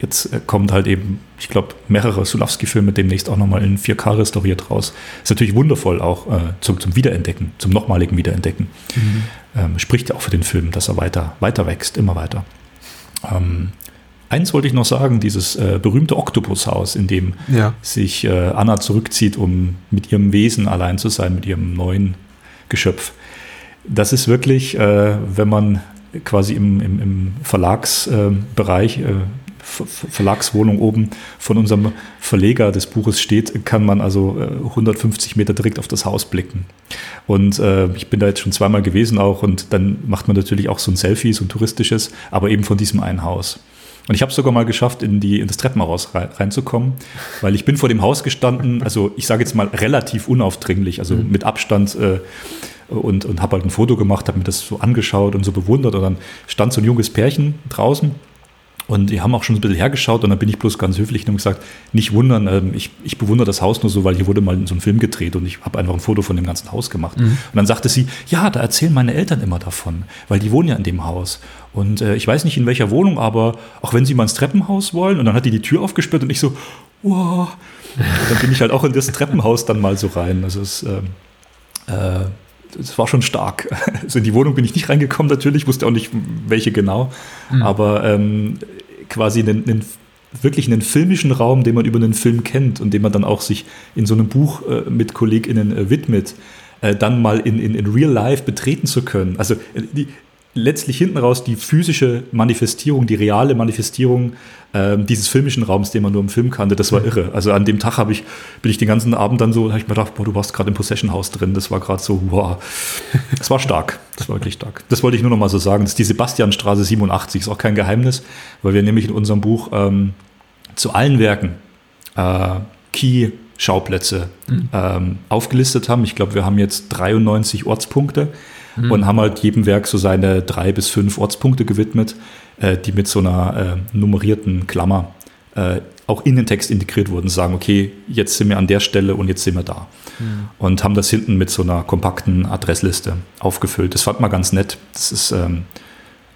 jetzt äh, kommt halt eben, ich glaube, mehrere Sulawski-Filme demnächst auch nochmal in 4K restauriert raus. Ist natürlich wundervoll auch äh, zum, zum Wiederentdecken, zum nochmaligen Wiederentdecken. Ähm, spricht ja auch für den Film, dass er weiter, weiter wächst, immer weiter. Ähm, eins wollte ich noch sagen, dieses äh, berühmte Oktopushaus, in dem Ja. sich äh, Anna zurückzieht, um mit ihrem Wesen allein zu sein, mit ihrem neuen Geschöpf. Das ist wirklich, äh, wenn man quasi im, im, im Verlagsbereich, äh, Verlagswohnung oben von unserem Verleger des Buches steht, kann man also äh, 150 Meter direkt auf das Haus blicken. Und äh, ich bin da jetzt schon zweimal gewesen auch und dann macht man natürlich auch so ein Selfie, so ein touristisches, aber eben von diesem einen Haus. Und ich habe sogar mal geschafft, in, die, in das Treppenhaus rein, reinzukommen, weil ich bin vor dem Haus gestanden, also ich sage jetzt mal relativ unaufdringlich, also mit Abstand äh, und, und habe halt ein Foto gemacht, habe mir das so angeschaut und so bewundert und dann stand so ein junges Pärchen draußen Und die haben auch schon ein bisschen hergeschaut und dann bin ich bloß ganz höflich und gesagt, nicht wundern, ähm, ich, ich bewundere das Haus nur so, weil hier wurde mal so ein Film gedreht und ich habe einfach ein Foto von dem ganzen Haus gemacht. Mhm. Und dann sagte sie, ja, da erzählen meine Eltern immer davon, weil die wohnen ja in dem Haus. Und äh, ich weiß nicht in welcher Wohnung, aber auch wenn sie mal ins Treppenhaus wollen und dann hat die die Tür aufgesperrt und ich so, wow. Und dann bin ich halt auch in das Treppenhaus dann mal so rein. Also es ähm, äh, das war schon stark. (laughs) Also in die Wohnung bin ich nicht reingekommen natürlich, wusste auch nicht, welche genau. Mhm. Aber ähm, quasi einen, einen, wirklich einen filmischen Raum, den man über einen Film kennt und den man dann auch sich in so einem Buch äh, mit KollegInnen äh, widmet, äh, dann mal in, in, in Real Life betreten zu können. Also äh, die, letztlich hinten raus die physische Manifestierung, die reale Manifestierung ähm, dieses filmischen Raums, den man nur im Film kannte, das war mhm. irre. Also an dem Tag habe ich, bin ich den ganzen Abend dann so, habe ich mir gedacht, boah, du warst gerade im Possession House drin. Das war gerade so, wow. Das war stark. Das war wirklich stark. Das wollte ich nur noch mal so sagen. Das ist die Sebastianstraße 87, ist auch kein Geheimnis, weil wir nämlich in unserem Buch ähm, zu allen Werken äh, Key Schauplätze mhm. ähm, aufgelistet haben. Ich glaube, wir haben jetzt 93 Ortspunkte mhm. und haben halt jedem Werk so seine drei bis fünf Ortspunkte gewidmet, äh, die mit so einer äh, nummerierten Klammer äh, auch in den Text integriert wurden, sagen, okay, jetzt sind wir an der Stelle und jetzt sind wir da. Mhm. Und haben das hinten mit so einer kompakten Adressliste aufgefüllt. Das fand man ganz nett. Das ist ähm,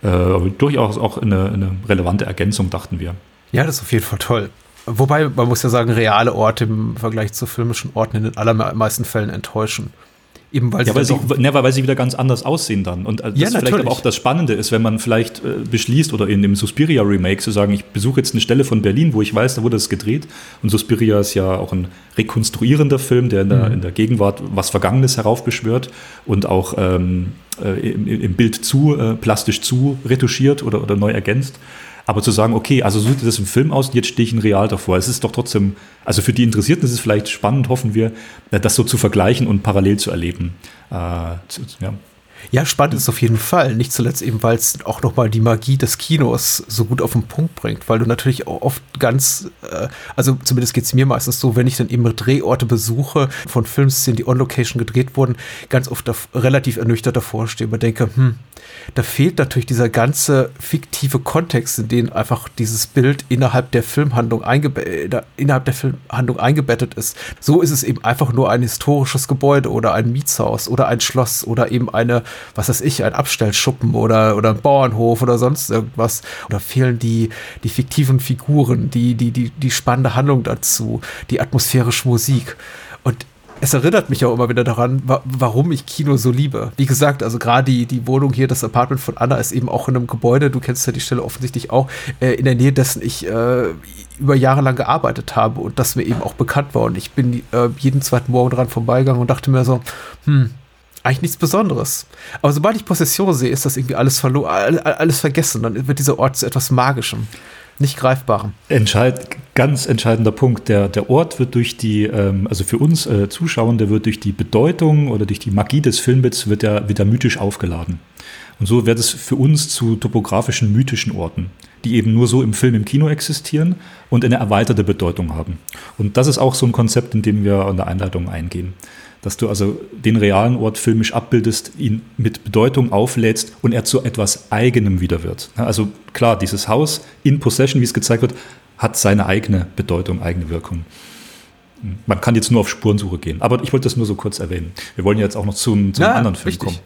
äh, durchaus auch eine, eine relevante Ergänzung, dachten wir. Ja, das ist auf jeden Fall toll. Wobei, man muss ja sagen, reale Orte im Vergleich zu filmischen Orten in den allermeisten Fällen enttäuschen. Eben weil, ja, weil, sie, ne, weil sie wieder ganz anders aussehen dann. Und äh, das ja, vielleicht aber auch das Spannende ist, wenn man vielleicht äh, beschließt oder in dem Suspiria Remake zu sagen, ich besuche jetzt eine Stelle von Berlin, wo ich weiß, da wurde es gedreht. Und Suspiria ist ja auch ein rekonstruierender Film, der in der, mhm. in der Gegenwart was Vergangenes heraufbeschwört und auch ähm, äh, im, im, Bild zu, äh, plastisch zu retuschiert oder, oder neu ergänzt. Aber zu sagen, okay, also so sieht das im Film aus jetzt stehe ich in real davor. Es ist doch trotzdem, also für die Interessierten ist es vielleicht spannend, hoffen wir, äh, das so zu vergleichen und parallel zu erleben. Äh, ja. Ja, spannend ist auf jeden Fall. Nicht zuletzt eben, weil es auch nochmal die Magie des Kinos so gut auf den Punkt bringt, weil du natürlich auch oft ganz, äh, also zumindest geht es mir meistens so, wenn ich dann eben Drehorte besuche von Filmszenen, die on Location gedreht wurden, ganz oft relativ ernüchtert davor stehe und denke, hm, da fehlt natürlich dieser ganze fiktive Kontext, in den einfach dieses Bild innerhalb der Filmhandlung, äh, innerhalb der Filmhandlung eingebettet ist. So ist es eben einfach nur ein historisches Gebäude oder ein Mietshaus oder ein Schloss oder eben eine, was weiß ich, ein Abstellschuppen oder, oder ein Bauernhof oder sonst irgendwas. Oder fehlen die, die fiktiven Figuren, die, die, die, die spannende Handlung dazu, die atmosphärische Musik. Und es erinnert mich auch immer wieder daran, wa warum ich Kino so liebe. Wie gesagt, also gerade die, die Wohnung hier, das Apartment von Anna ist eben auch in einem Gebäude, du kennst ja die Stelle offensichtlich auch, äh, in der Nähe dessen ich äh, über Jahre lang gearbeitet habe und das mir eben auch bekannt war. Und ich bin äh, jeden zweiten Morgen dran vorbeigegangen und dachte mir so, hm, eigentlich nichts Besonderes. Aber sobald ich Possession sehe, ist das irgendwie alles verloren, alles vergessen. Dann wird dieser Ort zu etwas Magischem nicht greifbarem. Entscheid, ganz entscheidender Punkt. Der, der Ort wird durch die, ähm, also für uns äh, Zuschauer, der wird durch die Bedeutung oder durch die Magie des Filmbits wird er wieder mythisch aufgeladen. Und so wird es für uns zu topografischen, mythischen Orten, die eben nur so im Film, im Kino existieren und eine erweiterte Bedeutung haben. Und das ist auch so ein Konzept, in dem wir an der Einleitung eingehen dass du also den realen Ort filmisch abbildest, ihn mit Bedeutung auflädst und er zu etwas Eigenem wieder wird. Also klar, dieses Haus in Possession, wie es gezeigt wird, hat seine eigene Bedeutung, eigene Wirkung. Man kann jetzt nur auf Spurensuche gehen. Aber ich wollte das nur so kurz erwähnen. Wir wollen jetzt auch noch zum, zum ja, anderen Film richtig. kommen.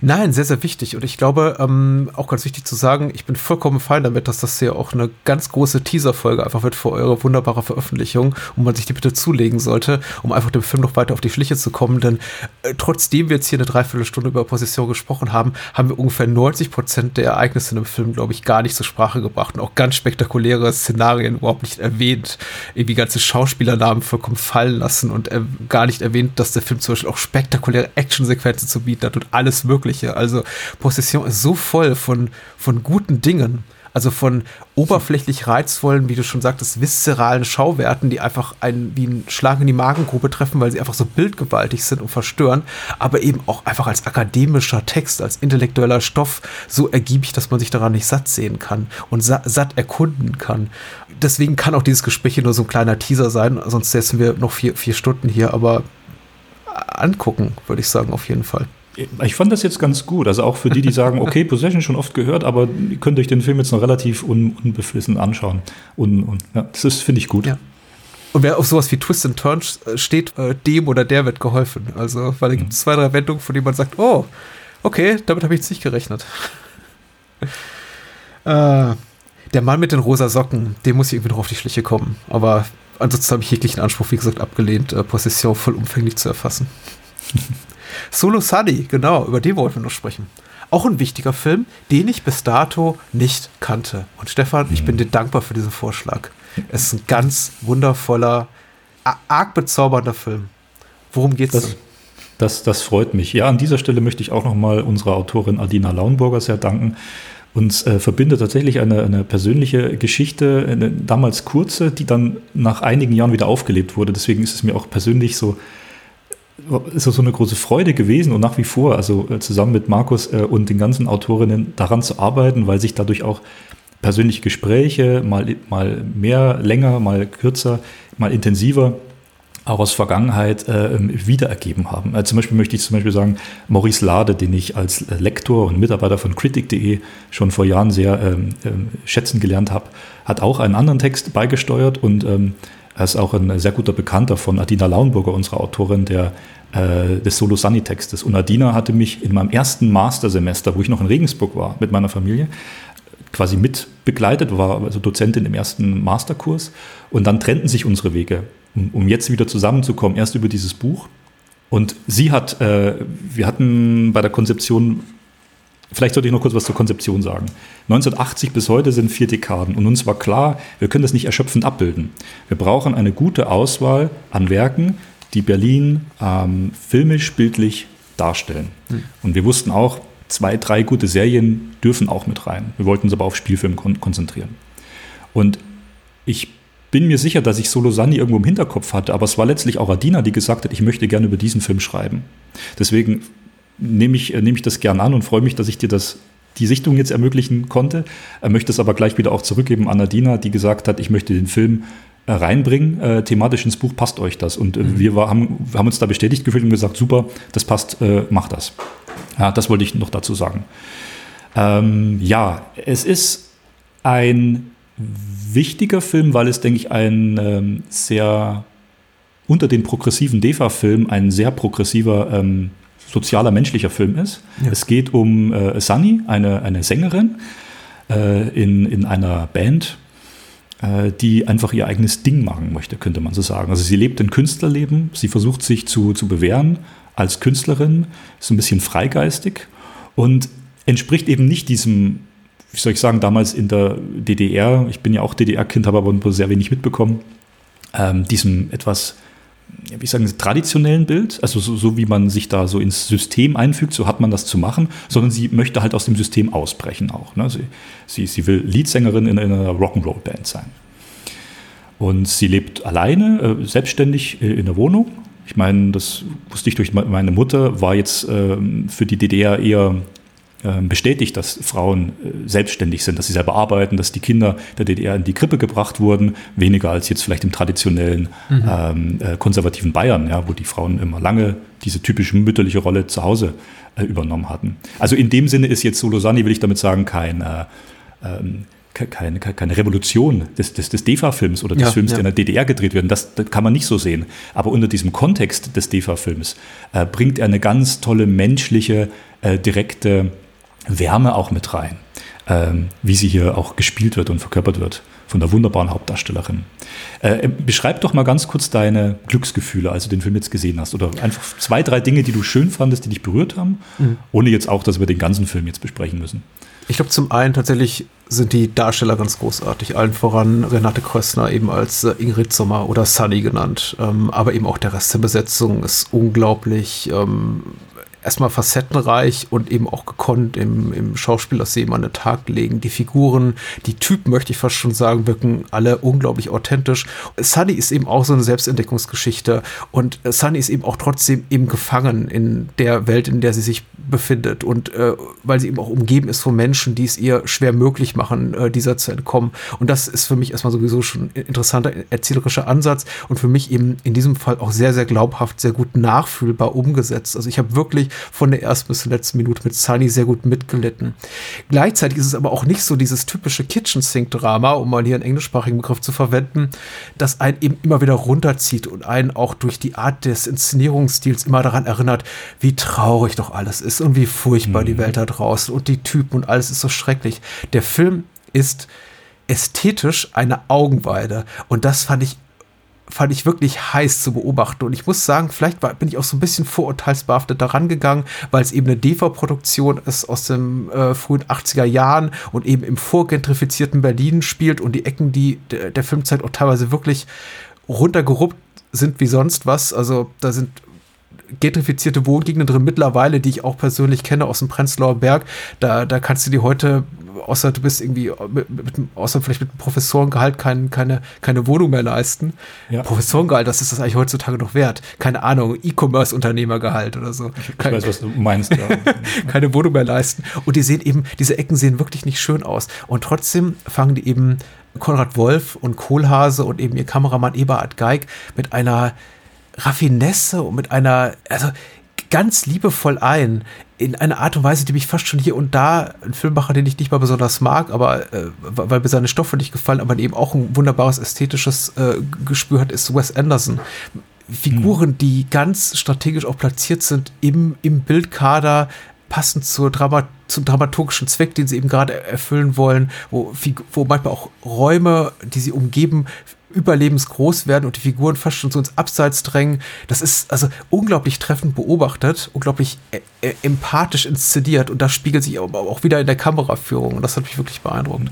Nein, sehr, sehr wichtig. Und ich glaube, ähm, auch ganz wichtig zu sagen, ich bin vollkommen fein damit, dass das hier auch eine ganz große Teaser-Folge einfach wird für eure wunderbare Veröffentlichung und man sich die bitte zulegen sollte, um einfach dem Film noch weiter auf die Schliche zu kommen. Denn äh, trotzdem wir jetzt hier eine Dreiviertelstunde über Position gesprochen haben, haben wir ungefähr 90 Prozent der Ereignisse in dem Film, glaube ich, gar nicht zur Sprache gebracht und auch ganz spektakuläre Szenarien überhaupt nicht erwähnt. Irgendwie ganze Schauspielernamen vollkommen fallen lassen und äh, gar nicht erwähnt, dass der Film zum Beispiel auch spektakuläre Actionsequenzen zu bieten hat und alles mögliche Mögliche. Also Possession ist so voll von, von guten Dingen. Also von oberflächlich reizvollen, wie du schon sagtest, viszeralen Schauwerten, die einfach einen wie einen Schlag in die Magengrube treffen, weil sie einfach so bildgewaltig sind und verstören, aber eben auch einfach als akademischer Text, als intellektueller Stoff so ergiebig, dass man sich daran nicht satt sehen kann und sa satt erkunden kann. Deswegen kann auch dieses Gespräch hier nur so ein kleiner Teaser sein, sonst setzen wir noch vier, vier Stunden hier, aber angucken, würde ich sagen, auf jeden Fall. Ich fand das jetzt ganz gut. Also auch für die, die sagen, okay, Possession schon oft gehört, aber ihr könnt euch den Film jetzt noch relativ un unbeflissen anschauen. Und, und ja, das finde ich gut. Ja. Und wer auf sowas wie Twist and Turns äh, steht, äh, dem oder der wird geholfen. Also, weil da gibt es mhm. zwei, drei Wendungen, von denen man sagt, oh, okay, damit habe ich jetzt nicht gerechnet. (laughs) äh, der Mann mit den rosa Socken, dem muss ich irgendwie noch auf die Schliche kommen. Aber ansonsten habe ich jeglichen Anspruch, wie gesagt, abgelehnt, äh, Possession vollumfänglich zu erfassen. (laughs) Solo Sunny, genau, über den wollten wir noch sprechen. Auch ein wichtiger Film, den ich bis dato nicht kannte. Und Stefan, ich bin mhm. dir dankbar für diesen Vorschlag. Es ist ein ganz wundervoller, arg bezaubernder Film. Worum geht's das, denn? Das, das freut mich. Ja, an dieser Stelle möchte ich auch nochmal unserer Autorin Adina Launburger sehr danken. Uns äh, verbindet tatsächlich eine, eine persönliche Geschichte, eine damals kurze, die dann nach einigen Jahren wieder aufgelebt wurde. Deswegen ist es mir auch persönlich so ist so eine große Freude gewesen und nach wie vor, also äh, zusammen mit Markus äh, und den ganzen Autorinnen daran zu arbeiten, weil sich dadurch auch persönliche Gespräche mal, mal mehr, länger, mal kürzer, mal intensiver auch aus Vergangenheit äh, wiederergeben haben. Also zum Beispiel möchte ich zum Beispiel sagen, Maurice Lade, den ich als Lektor und Mitarbeiter von Critic.de schon vor Jahren sehr ähm, ähm, schätzen gelernt habe, hat auch einen anderen Text beigesteuert und ähm, er ist auch ein sehr guter Bekannter von Adina Launburger, unserer Autorin der, äh, des Solo Sunny Textes. Und Adina hatte mich in meinem ersten Mastersemester, wo ich noch in Regensburg war mit meiner Familie, quasi mit begleitet, war also Dozentin im ersten Masterkurs. Und dann trennten sich unsere Wege, um, um jetzt wieder zusammenzukommen, erst über dieses Buch. Und sie hat, äh, wir hatten bei der Konzeption Vielleicht sollte ich noch kurz was zur Konzeption sagen. 1980 bis heute sind vier Dekaden und uns war klar, wir können das nicht erschöpfend abbilden. Wir brauchen eine gute Auswahl an Werken, die Berlin ähm, filmisch, bildlich darstellen. Mhm. Und wir wussten auch, zwei, drei gute Serien dürfen auch mit rein. Wir wollten uns aber auf Spielfilm kon konzentrieren. Und ich bin mir sicher, dass ich Solo Sunny irgendwo im Hinterkopf hatte, aber es war letztlich auch Adina, die gesagt hat, ich möchte gerne über diesen Film schreiben. Deswegen nehme ich, nehme ich das gern an und freue mich, dass ich dir das die Sichtung jetzt ermöglichen konnte. Er möchte es aber gleich wieder auch zurückgeben an Nadina, die gesagt hat, ich möchte den Film äh, reinbringen, äh, thematisch ins Buch, passt euch das? Und äh, mhm. wir war, haben, haben, uns da bestätigt gefühlt und gesagt, super, das passt, äh, mach das. Ja, das wollte ich noch dazu sagen. Ähm, ja, es ist ein wichtiger Film, weil es, denke ich, ein ähm, sehr unter den progressiven DEFA-Filmen ein sehr progressiver ähm, sozialer, menschlicher Film ist. Ja. Es geht um äh, Sunny, eine, eine Sängerin äh, in, in einer Band, äh, die einfach ihr eigenes Ding machen möchte, könnte man so sagen. Also sie lebt ein Künstlerleben, sie versucht sich zu, zu bewähren als Künstlerin, ist ein bisschen freigeistig und entspricht eben nicht diesem, wie soll ich sagen, damals in der DDR, ich bin ja auch DDR-Kind, habe aber sehr wenig mitbekommen, ähm, diesem etwas wie sagen Sie, traditionellen Bild, also so, so, wie man sich da so ins System einfügt, so hat man das zu machen, sondern sie möchte halt aus dem System ausbrechen auch. Ne? Sie, sie, sie will Leadsängerin in, in einer Rock'n'Roll-Band sein. Und sie lebt alleine, äh, selbstständig äh, in der Wohnung. Ich meine, das wusste ich durch meine Mutter, war jetzt äh, für die DDR eher bestätigt, dass Frauen äh, selbstständig sind, dass sie selber arbeiten, dass die Kinder der DDR in die Krippe gebracht wurden, weniger als jetzt vielleicht im traditionellen mhm. ähm, äh, konservativen Bayern, ja, wo die Frauen immer lange diese typische mütterliche Rolle zu Hause äh, übernommen hatten. Also in dem Sinne ist jetzt Solosani, will ich damit sagen, kein äh, ähm, keine, keine Revolution des, des, des DEFA-Films oder des ja, Films, ja. der in der DDR gedreht wird. Das, das, kann man nicht so sehen. Aber unter diesem Kontext des DEFA-Films äh, bringt er eine ganz tolle menschliche, äh, direkte Wärme auch mit rein, ähm, wie sie hier auch gespielt wird und verkörpert wird von der wunderbaren Hauptdarstellerin. Äh, beschreib doch mal ganz kurz deine Glücksgefühle, als du den Film jetzt gesehen hast. Oder einfach zwei, drei Dinge, die du schön fandest, die dich berührt haben, mhm. ohne jetzt auch, dass wir den ganzen Film jetzt besprechen müssen. Ich glaube, zum einen tatsächlich sind die Darsteller ganz großartig. Allen voran Renate Krössner eben als äh, Ingrid Sommer oder Sunny genannt. Ähm, aber eben auch der Rest der Besetzung ist unglaublich ähm, erstmal facettenreich und eben auch gekonnt im, im Schauspiel das eben an den Tag legen. Die Figuren, die Typen, möchte ich fast schon sagen, wirken alle unglaublich authentisch. Sunny ist eben auch so eine Selbstentdeckungsgeschichte und Sunny ist eben auch trotzdem eben gefangen in der Welt, in der sie sich befindet und äh, weil sie eben auch umgeben ist von Menschen, die es ihr schwer möglich machen, äh, dieser zu entkommen. Und das ist für mich erstmal sowieso schon ein interessanter erzählerischer Ansatz und für mich eben in diesem Fall auch sehr, sehr glaubhaft, sehr gut nachfühlbar umgesetzt. Also ich habe wirklich von der ersten bis zur letzten Minute mit Sunny sehr gut mitgelitten. Gleichzeitig ist es aber auch nicht so dieses typische Kitchen Sink Drama, um mal hier einen englischsprachigen Begriff zu verwenden, das einen eben immer wieder runterzieht und einen auch durch die Art des Inszenierungsstils immer daran erinnert, wie traurig doch alles ist und wie furchtbar mhm. die Welt da draußen und die Typen und alles ist so schrecklich. Der Film ist ästhetisch eine Augenweide und das fand ich fand ich wirklich heiß zu beobachten. Und ich muss sagen, vielleicht war, bin ich auch so ein bisschen vorurteilsbehaftet daran gegangen, weil es eben eine DEFA-Produktion ist aus den äh, frühen 80er Jahren und eben im vorgentrifizierten Berlin spielt und die Ecken, die der, der Film zeigt, auch teilweise wirklich runtergeruppt sind wie sonst was. Also da sind gentrifizierte Wohngegenden drin mittlerweile, die ich auch persönlich kenne aus dem Prenzlauer Berg. Da, da kannst du die heute außer du bist irgendwie, mit, mit, außer vielleicht mit einem Professorengehalt kein, keine, keine Wohnung mehr leisten. Ja. Professorengehalt, das ist das eigentlich heutzutage noch wert. Keine Ahnung, E-Commerce-Unternehmergehalt oder so. Ich, Kein, weiß, was du meinst. Ja. (laughs) keine Wohnung mehr leisten. Und die sehen eben, diese Ecken sehen wirklich nicht schön aus. Und trotzdem fangen die eben Konrad Wolf und Kohlhase und eben ihr Kameramann Eberhard Geig mit einer Raffinesse und mit einer, also ganz liebevoll ein, in einer Art und Weise, die mich fast schon hier und da, ein Filmmacher, den ich nicht mal besonders mag, aber äh, weil mir seine Stoffe nicht gefallen, aber eben auch ein wunderbares ästhetisches äh, Gespür hat, ist Wes Anderson. Figuren, hm. die ganz strategisch auch platziert sind im, im Bildkader, passend zur Drama, zum dramaturgischen Zweck, den sie eben gerade erfüllen wollen, wo, wo manchmal auch Räume, die sie umgeben, überlebensgroß werden und die Figuren fast schon so ins Abseits drängen. Das ist also unglaublich treffend beobachtet, unglaublich äh, äh, empathisch inszeniert und das spiegelt sich auch, auch wieder in der Kameraführung und das hat mich wirklich beeindruckt.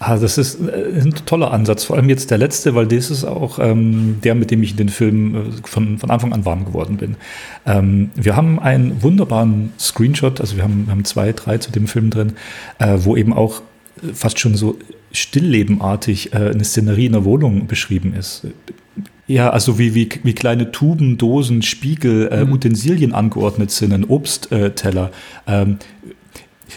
Ah, das ist äh, ein toller Ansatz, vor allem jetzt der letzte, weil das ist auch ähm, der, mit dem ich in den Film von, von Anfang an warm geworden bin. Ähm, wir haben einen wunderbaren Screenshot, also wir haben, wir haben zwei, drei zu dem Film drin, äh, wo eben auch fast schon so stilllebenartig äh, eine Szenerie in der Wohnung beschrieben ist. Ja, also wie, wie, wie kleine Tuben, Dosen, Spiegel, äh, mhm. Utensilien angeordnet sind, ein Obstteller. Ähm,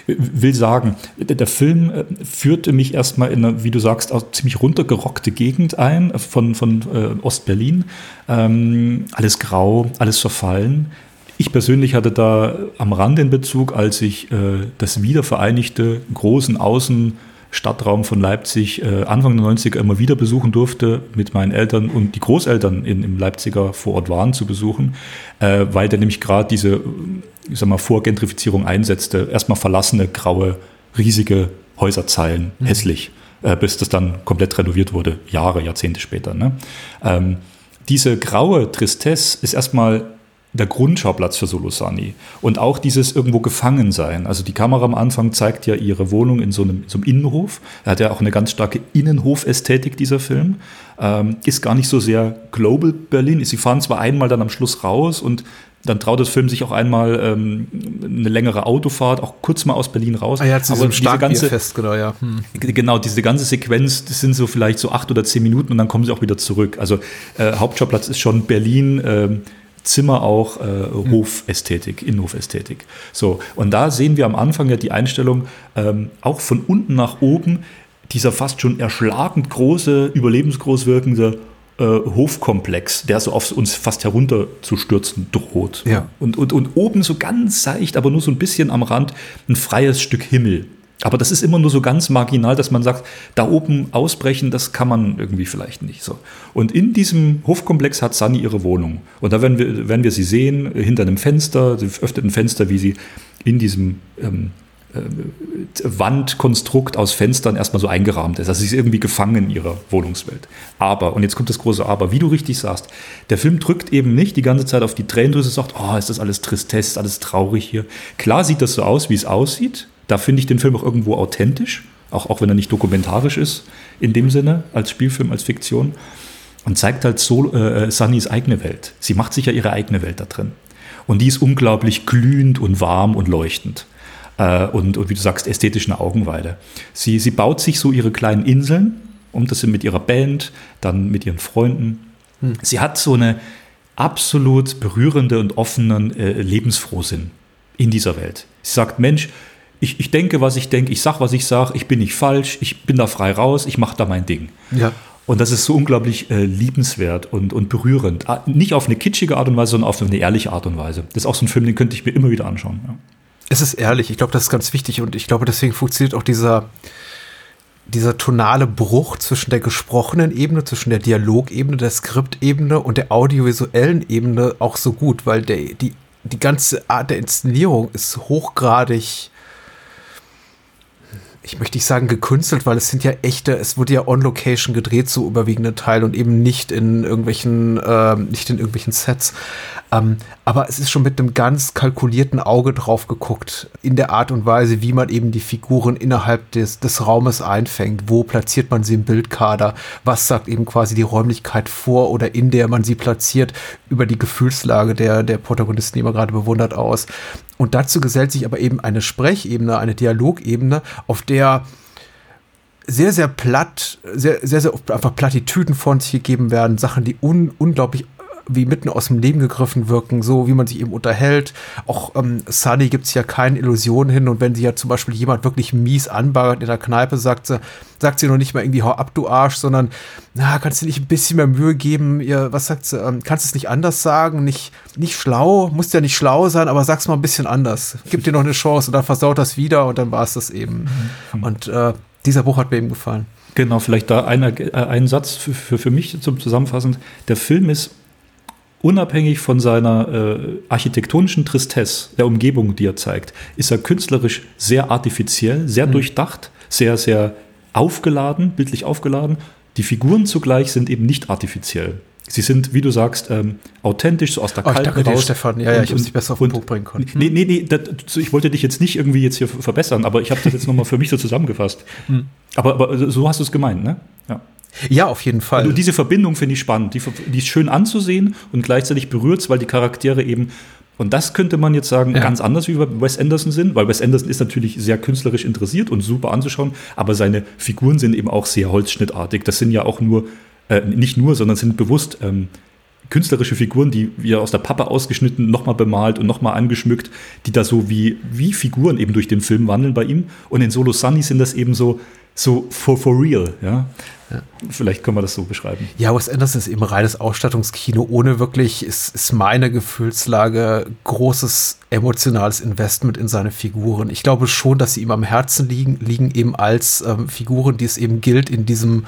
will sagen, der Film äh, führte mich erstmal in eine, wie du sagst, ziemlich runtergerockte Gegend ein von, von äh, Ostberlin. Ähm, alles grau, alles verfallen. Ich persönlich hatte da am Rand den Bezug, als ich äh, das wiedervereinigte großen Außen Stadtraum von Leipzig äh, Anfang der 90er immer wieder besuchen durfte, mit meinen Eltern und die Großeltern in, im Leipziger Vorort waren zu besuchen, äh, weil der nämlich gerade diese, ich sag mal, Vorgentrifizierung einsetzte. Erstmal verlassene, graue, riesige Häuserzeilen, mhm. hässlich, äh, bis das dann komplett renoviert wurde, Jahre, Jahrzehnte später. Ne? Ähm, diese graue Tristesse ist erstmal der Grundschauplatz für Solosani. Und auch dieses irgendwo Gefangensein. Also die Kamera am Anfang zeigt ja ihre Wohnung in so einem, so einem Innenhof. Er hat ja auch eine ganz starke Innenhofästhetik, dieser Film. Ähm, ist gar nicht so sehr Global Berlin. Sie fahren zwar einmal dann am Schluss raus und dann traut das Film sich auch einmal ähm, eine längere Autofahrt, auch kurz mal aus Berlin raus. Ah ja, zu Aber diese ganze fest, genau, ja. Hm. Genau, diese ganze Sequenz, das sind so vielleicht so acht oder zehn Minuten und dann kommen sie auch wieder zurück. Also äh, Hauptschauplatz ist schon Berlin. Äh, Zimmer auch äh, Hofästhetik, Innenhofästhetik. So, und da sehen wir am Anfang ja die Einstellung, ähm, auch von unten nach oben, dieser fast schon erschlagend große, überlebensgroß wirkende äh, Hofkomplex, der so auf uns fast herunterzustürzen droht. Ja. Und, und, und oben so ganz seicht, aber nur so ein bisschen am Rand, ein freies Stück Himmel. Aber das ist immer nur so ganz marginal, dass man sagt, da oben ausbrechen, das kann man irgendwie vielleicht nicht so. Und in diesem Hofkomplex hat Sunny ihre Wohnung. Und da werden wir, werden wir sie sehen, hinter einem Fenster, sie öffnet ein Fenster, wie sie in diesem ähm, äh, Wandkonstrukt aus Fenstern erstmal so eingerahmt ist. Also sie ist irgendwie gefangen in ihrer Wohnungswelt. Aber, und jetzt kommt das große Aber, wie du richtig sagst, der Film drückt eben nicht die ganze Zeit auf die Tränendrüse und sagt, oh, ist das alles Tristesse, alles traurig hier. Klar sieht das so aus, wie es aussieht, da finde ich den Film auch irgendwo authentisch, auch, auch wenn er nicht dokumentarisch ist, in dem Sinne, als Spielfilm, als Fiktion. Und zeigt halt so äh, Sunnys eigene Welt. Sie macht sich ja ihre eigene Welt da drin. Und die ist unglaublich glühend und warm und leuchtend. Äh, und, und wie du sagst, ästhetisch eine Augenweide. Sie, sie baut sich so ihre kleinen Inseln, um das mit ihrer Band, dann mit ihren Freunden. Hm. Sie hat so eine absolut berührende und offenen äh, Lebensfrohsinn in dieser Welt. Sie sagt, Mensch, ich, ich denke, was ich denke, ich sag, was ich sag, ich bin nicht falsch, ich bin da frei raus, ich mache da mein Ding. Ja. Und das ist so unglaublich äh, liebenswert und, und berührend. Ah, nicht auf eine kitschige Art und Weise, sondern auf eine ehrliche Art und Weise. Das ist auch so ein Film, den könnte ich mir immer wieder anschauen. Ja. Es ist ehrlich, ich glaube, das ist ganz wichtig und ich glaube, deswegen funktioniert auch dieser, dieser tonale Bruch zwischen der gesprochenen Ebene, zwischen der Dialogebene, der Skriptebene und der audiovisuellen Ebene auch so gut, weil der, die, die ganze Art der Inszenierung ist hochgradig ich möchte nicht sagen gekünstelt, weil es sind ja echte, es wurde ja on Location gedreht zu überwiegenden Teil und eben nicht in irgendwelchen, äh, nicht in irgendwelchen Sets. Ähm, aber es ist schon mit einem ganz kalkulierten Auge drauf geguckt, in der Art und Weise, wie man eben die Figuren innerhalb des, des Raumes einfängt. Wo platziert man sie im Bildkader? Was sagt eben quasi die Räumlichkeit vor oder in der man sie platziert über die Gefühlslage der, der Protagonisten, die man gerade bewundert, aus. Und dazu gesellt sich aber eben eine Sprechebene, eine Dialogebene, auf der sehr, sehr platt, sehr, sehr, sehr einfach Plattitüden von sich gegeben werden, Sachen, die un unglaublich wie mitten aus dem Leben gegriffen wirken, so wie man sich eben unterhält. Auch ähm, Sunny gibt es ja keine Illusionen hin und wenn sie ja zum Beispiel jemand wirklich mies anbaggert in der Kneipe, sagt sie, sagt sie noch nicht mal irgendwie hau ab, du Arsch, sondern na, kannst du nicht ein bisschen mehr Mühe geben? Ihr, was sagt sie? Ähm, kannst du es nicht anders sagen? Nicht, nicht schlau, muss ja nicht schlau sein, aber sag's mal ein bisschen anders. Gib dir noch eine Chance und dann versaut das wieder und dann war es das eben. Mhm. Und äh, dieser Buch hat mir eben gefallen. Genau, vielleicht da einer, äh, ein Satz für, für, für mich zum Zusammenfassen. Der Film ist unabhängig von seiner äh, architektonischen Tristesse der Umgebung, die er zeigt, ist er künstlerisch sehr artifiziell, sehr mhm. durchdacht, sehr, sehr aufgeladen, bildlich aufgeladen. Die Figuren zugleich sind eben nicht artifiziell. Sie sind, wie du sagst, ähm, authentisch, so aus der oh, Kalten danke raus. Stefan. Ja, ja, ich muss dich besser auf den Punkt bringen können. Nee, nee, nee, das, ich wollte dich jetzt nicht irgendwie jetzt hier verbessern, aber ich habe das jetzt nochmal für mich so zusammengefasst. Hm. Aber, aber so hast du es gemeint, ne? Ja. Ja, auf jeden Fall. Also diese Verbindung finde ich spannend. Die, die, ist schön anzusehen und gleichzeitig berührt es, weil die Charaktere eben, und das könnte man jetzt sagen, ja. ganz anders wie bei Wes Anderson sind, weil Wes Anderson ist natürlich sehr künstlerisch interessiert und super anzuschauen, aber seine Figuren sind eben auch sehr holzschnittartig. Das sind ja auch nur, äh, nicht nur, sondern sind bewusst ähm, künstlerische Figuren, die wir aus der Pappe ausgeschnitten, nochmal bemalt und nochmal angeschmückt, die da so wie, wie Figuren eben durch den Film wandeln bei ihm. Und in Solo Sunny sind das eben so, so for, for real, ja. Ja. Vielleicht können wir das so beschreiben. Ja, Wes Anderson ist eben reines Ausstattungskino, ohne wirklich, ist, ist meine Gefühlslage, großes emotionales Investment in seine Figuren. Ich glaube schon, dass sie ihm am Herzen liegen, liegen eben als ähm, Figuren, die es eben gilt, in diesem,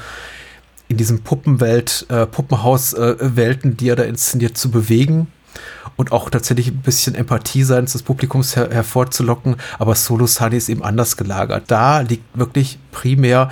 in diesem Puppenwelt, äh, Puppenhaus-Welten, äh, die er da inszeniert, zu bewegen und auch tatsächlich ein bisschen Empathie seitens des Publikums her hervorzulocken. Aber Solo Sunny ist eben anders gelagert. Da liegt wirklich primär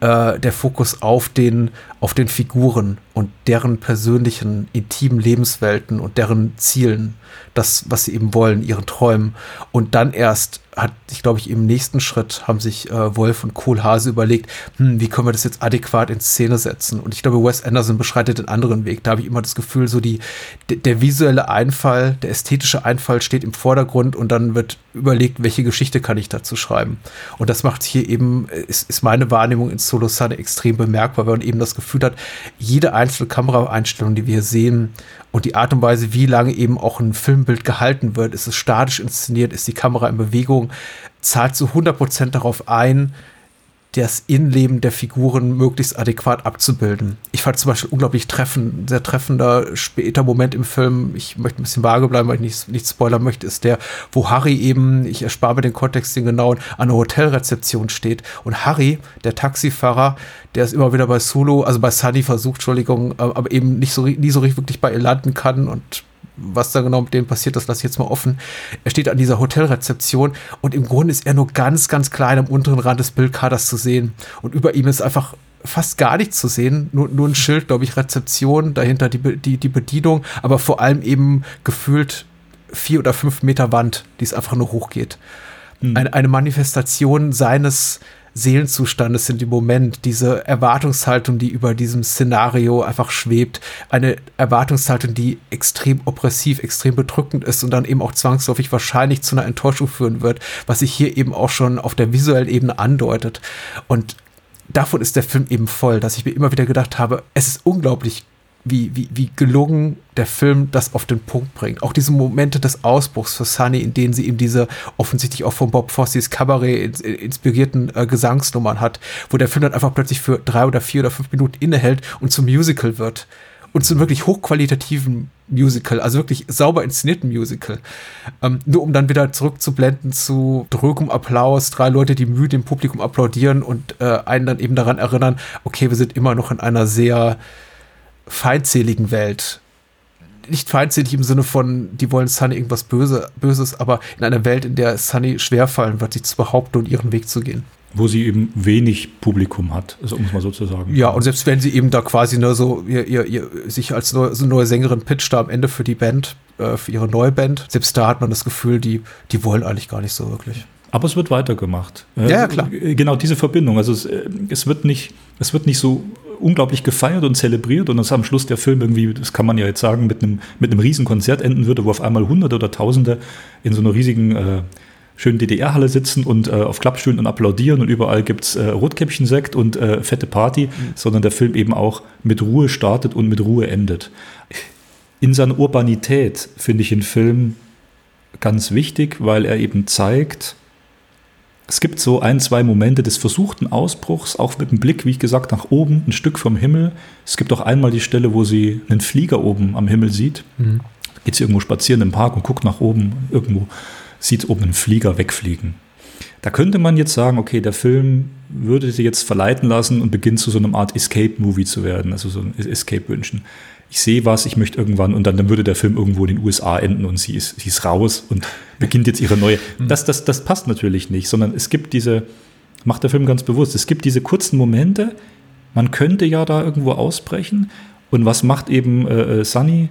äh, der Fokus auf den, auf den Figuren und deren persönlichen, intimen Lebenswelten und deren Zielen, das, was sie eben wollen, ihren Träumen. Und dann erst hat ich glaube ich im nächsten Schritt haben sich äh, Wolf und Kohlhase überlegt, hm, wie können wir das jetzt adäquat in Szene setzen? Und ich glaube, Wes Anderson beschreitet den anderen Weg. Da habe ich immer das Gefühl, so die der visuelle Einfall, der ästhetische Einfall steht im Vordergrund und dann wird überlegt, welche Geschichte kann ich dazu schreiben. Und das macht hier eben ist, ist meine Wahrnehmung in Solo Sun extrem bemerkbar, weil man eben das Gefühl hat, jede einzelne Kameraeinstellung, die wir hier sehen und die Art und Weise, wie lange eben auch ein Filmbild gehalten wird, ist es statisch inszeniert, ist die Kamera in Bewegung, zahlt zu 100% darauf ein, das Innenleben der Figuren möglichst adäquat abzubilden. Ich fand zum Beispiel unglaublich treffend, sehr treffender später Moment im Film, ich möchte ein bisschen vage bleiben, weil ich nicht, nicht spoilern möchte, ist der, wo Harry eben, ich erspare mir den Kontext den genauen, an der Hotelrezeption steht und Harry, der Taxifahrer, der ist immer wieder bei Solo, also bei Sunny versucht, Entschuldigung, äh, aber eben nicht so, nie so richtig wirklich bei ihr landen kann und was da genau mit dem passiert, das lasse ich jetzt mal offen. Er steht an dieser Hotelrezeption und im Grunde ist er nur ganz, ganz klein am unteren Rand des Bildkaders zu sehen. Und über ihm ist einfach fast gar nichts zu sehen, nur, nur ein Schild, glaube ich, Rezeption, dahinter die, die, die Bedienung, aber vor allem eben gefühlt vier oder fünf Meter Wand, die es einfach nur hochgeht. Mhm. Eine, eine Manifestation seines, Seelenzustandes sind im Moment, diese Erwartungshaltung, die über diesem Szenario einfach schwebt, eine Erwartungshaltung, die extrem oppressiv, extrem bedrückend ist und dann eben auch zwangsläufig wahrscheinlich zu einer Enttäuschung führen wird, was sich hier eben auch schon auf der visuellen Ebene andeutet. Und davon ist der Film eben voll, dass ich mir immer wieder gedacht habe, es ist unglaublich wie, wie, wie gelungen der Film das auf den Punkt bringt. Auch diese Momente des Ausbruchs für Sunny, in denen sie eben diese offensichtlich auch von Bob Fosse's Cabaret inspirierten äh, Gesangsnummern hat, wo der Film dann einfach plötzlich für drei oder vier oder fünf Minuten innehält und zum Musical wird. Und zum wirklich hochqualitativen Musical, also wirklich sauber inszenierten Musical. Ähm, nur um dann wieder zurückzublenden zu drögem Applaus, drei Leute, die müde im Publikum applaudieren und äh, einen dann eben daran erinnern, okay, wir sind immer noch in einer sehr feindseligen Welt. Nicht feindselig im Sinne von, die wollen Sunny irgendwas Böse, Böses, aber in einer Welt, in der Sunny schwerfallen wird, sich zu behaupten und ihren Weg zu gehen. Wo sie eben wenig Publikum hat, also um es mal so zu sagen. Ja, und selbst wenn sie eben da quasi nur so ihr, ihr, ihr, sich als neue, so neue Sängerin pitcht da am Ende für die Band, äh, für ihre neue Band, selbst da hat man das Gefühl, die, die wollen eigentlich gar nicht so wirklich. Aber es wird weitergemacht. Ja, ja klar. Genau diese Verbindung. Also es, äh, es, wird nicht, es wird nicht so unglaublich gefeiert und zelebriert und dass am Schluss der Film irgendwie, das kann man ja jetzt sagen, mit einem, mit einem riesen Konzert enden würde, wo auf einmal Hunderte oder Tausende in so einer riesigen äh, schönen DDR-Halle sitzen und äh, auf Klappstühlen und applaudieren und überall gibt's äh, Rotkäppchensekt und äh, fette Party, mhm. sondern der Film eben auch mit Ruhe startet und mit Ruhe endet. In seiner Urbanität finde ich den Film ganz wichtig, weil er eben zeigt, es gibt so ein, zwei Momente des versuchten Ausbruchs, auch mit dem Blick, wie ich gesagt, nach oben, ein Stück vom Himmel. Es gibt auch einmal die Stelle, wo sie einen Flieger oben am Himmel sieht. Mhm. Geht sie irgendwo spazieren im Park und guckt nach oben, irgendwo sieht oben einen Flieger wegfliegen. Da könnte man jetzt sagen, okay, der Film würde sie jetzt verleiten lassen und beginnt zu so einer Art Escape-Movie zu werden, also so ein Escape wünschen ich sehe was, ich möchte irgendwann und dann, dann würde der Film irgendwo in den USA enden und sie ist, sie ist raus und beginnt jetzt ihre neue. Mhm. Das, das, das passt natürlich nicht, sondern es gibt diese, macht der Film ganz bewusst, es gibt diese kurzen Momente, man könnte ja da irgendwo ausbrechen und was macht eben äh, äh Sunny?